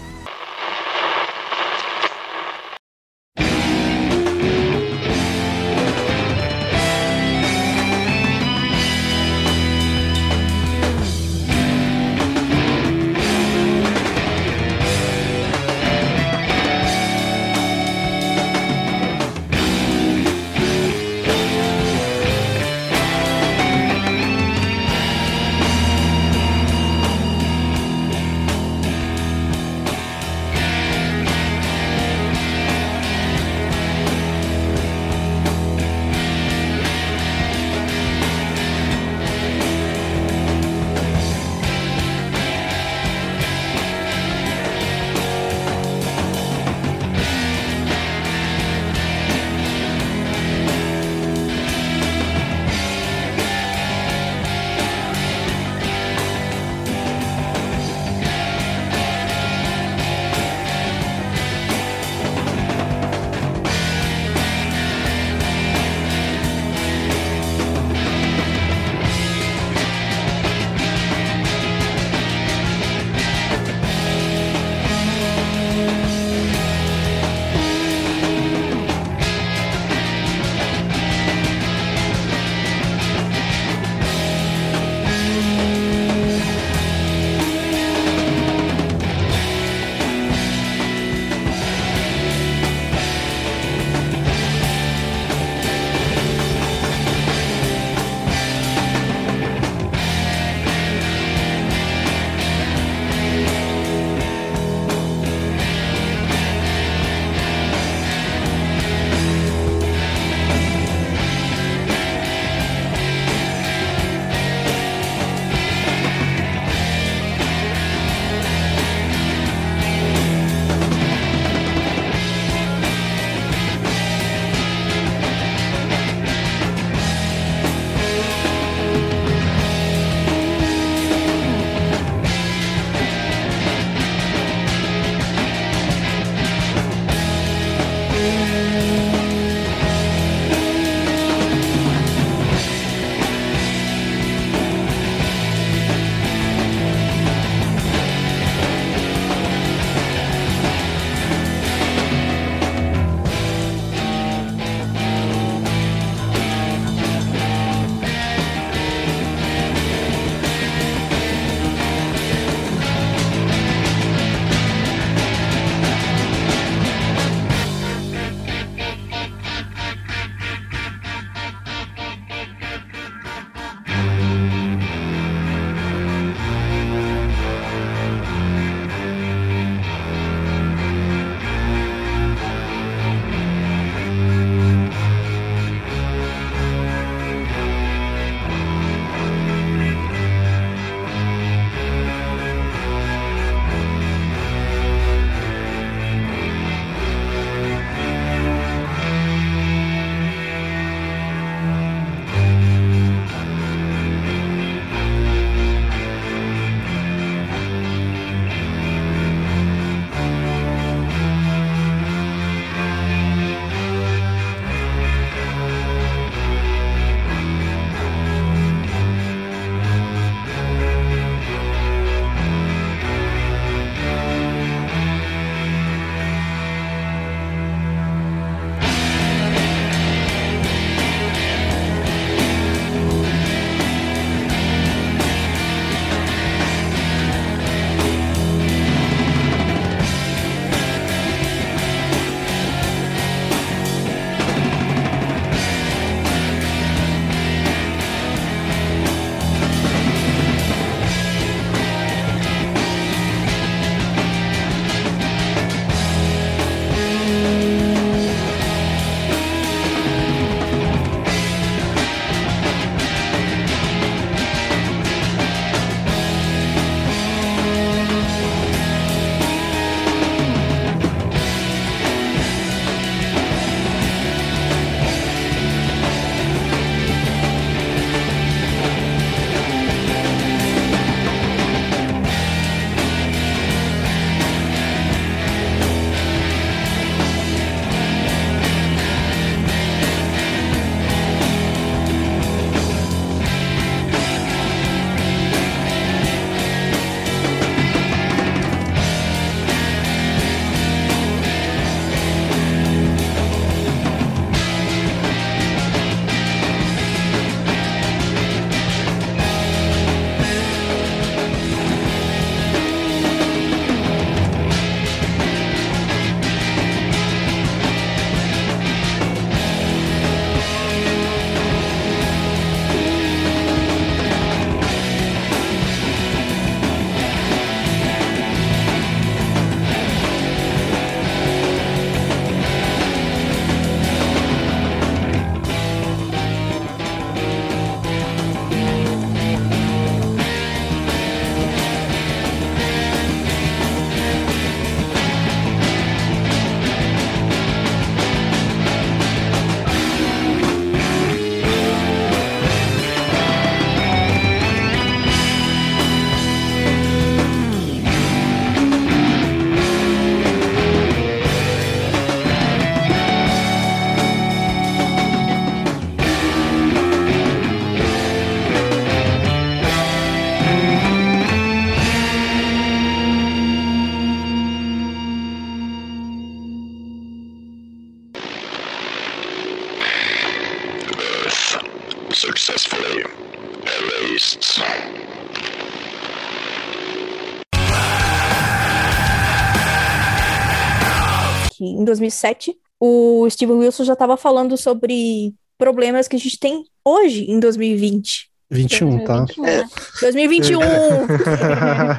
2007 o Steven Wilson já estava falando sobre problemas que a gente tem hoje em 2020. 21, tá? 2021, né? 2021!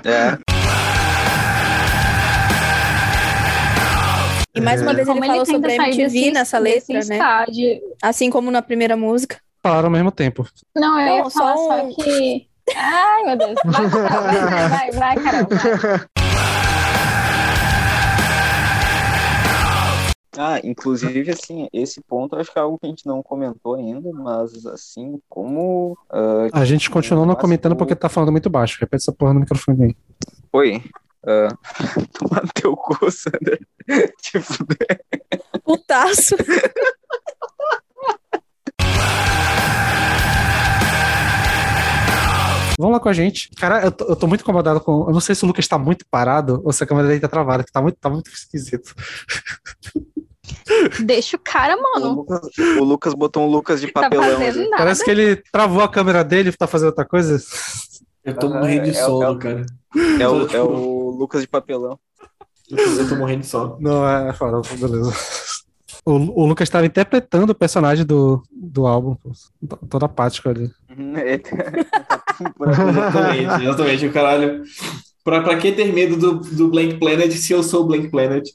É, E mais uma vez ele Como falou tenta sobre a MTV desse- nessa letra, né? estágio. Assim como na primeira música. Falaram ao mesmo tempo. Não, eu Não, só falar só, um- que. Ai, meu Deus. Vai, Carol, vai, vai, vai, Carol. Vai. Ah, inclusive, assim, esse ponto acho que é algo que a gente não comentou ainda, mas, assim, como. ah, A gente continuou não comentando porque tá falando muito baixo. Repete essa porra no microfone aí. Oi. ah, tomar no teu cu, Sander. Te fuder. Putaço! Vamos lá com a gente. Cara, eu tô, eu tô muito incomodado com. Eu não sei se o Lucas tá muito parado ou se a câmera dele tá travada, que tá muito, tá muito esquisito. Deixa o cara, O mano. Lucas, o Lucas botou um Lucas de Tá papelão. nada. Parece que ele travou a câmera dele e tá fazendo outra coisa. Eu tô Ah, morrendo de é- é sono, o- cara. É o, é o Lucas de papelão. Eu tô, eu tô morrendo de sono. Não, é fora, beleza. O, o Lucas estava interpretando o personagem do, do álbum, pô. toda apático ali. Exatamente, exatamente. O caralho. Pra, pra que ter medo do, do Blank Planet se eu sou o Blank Planet?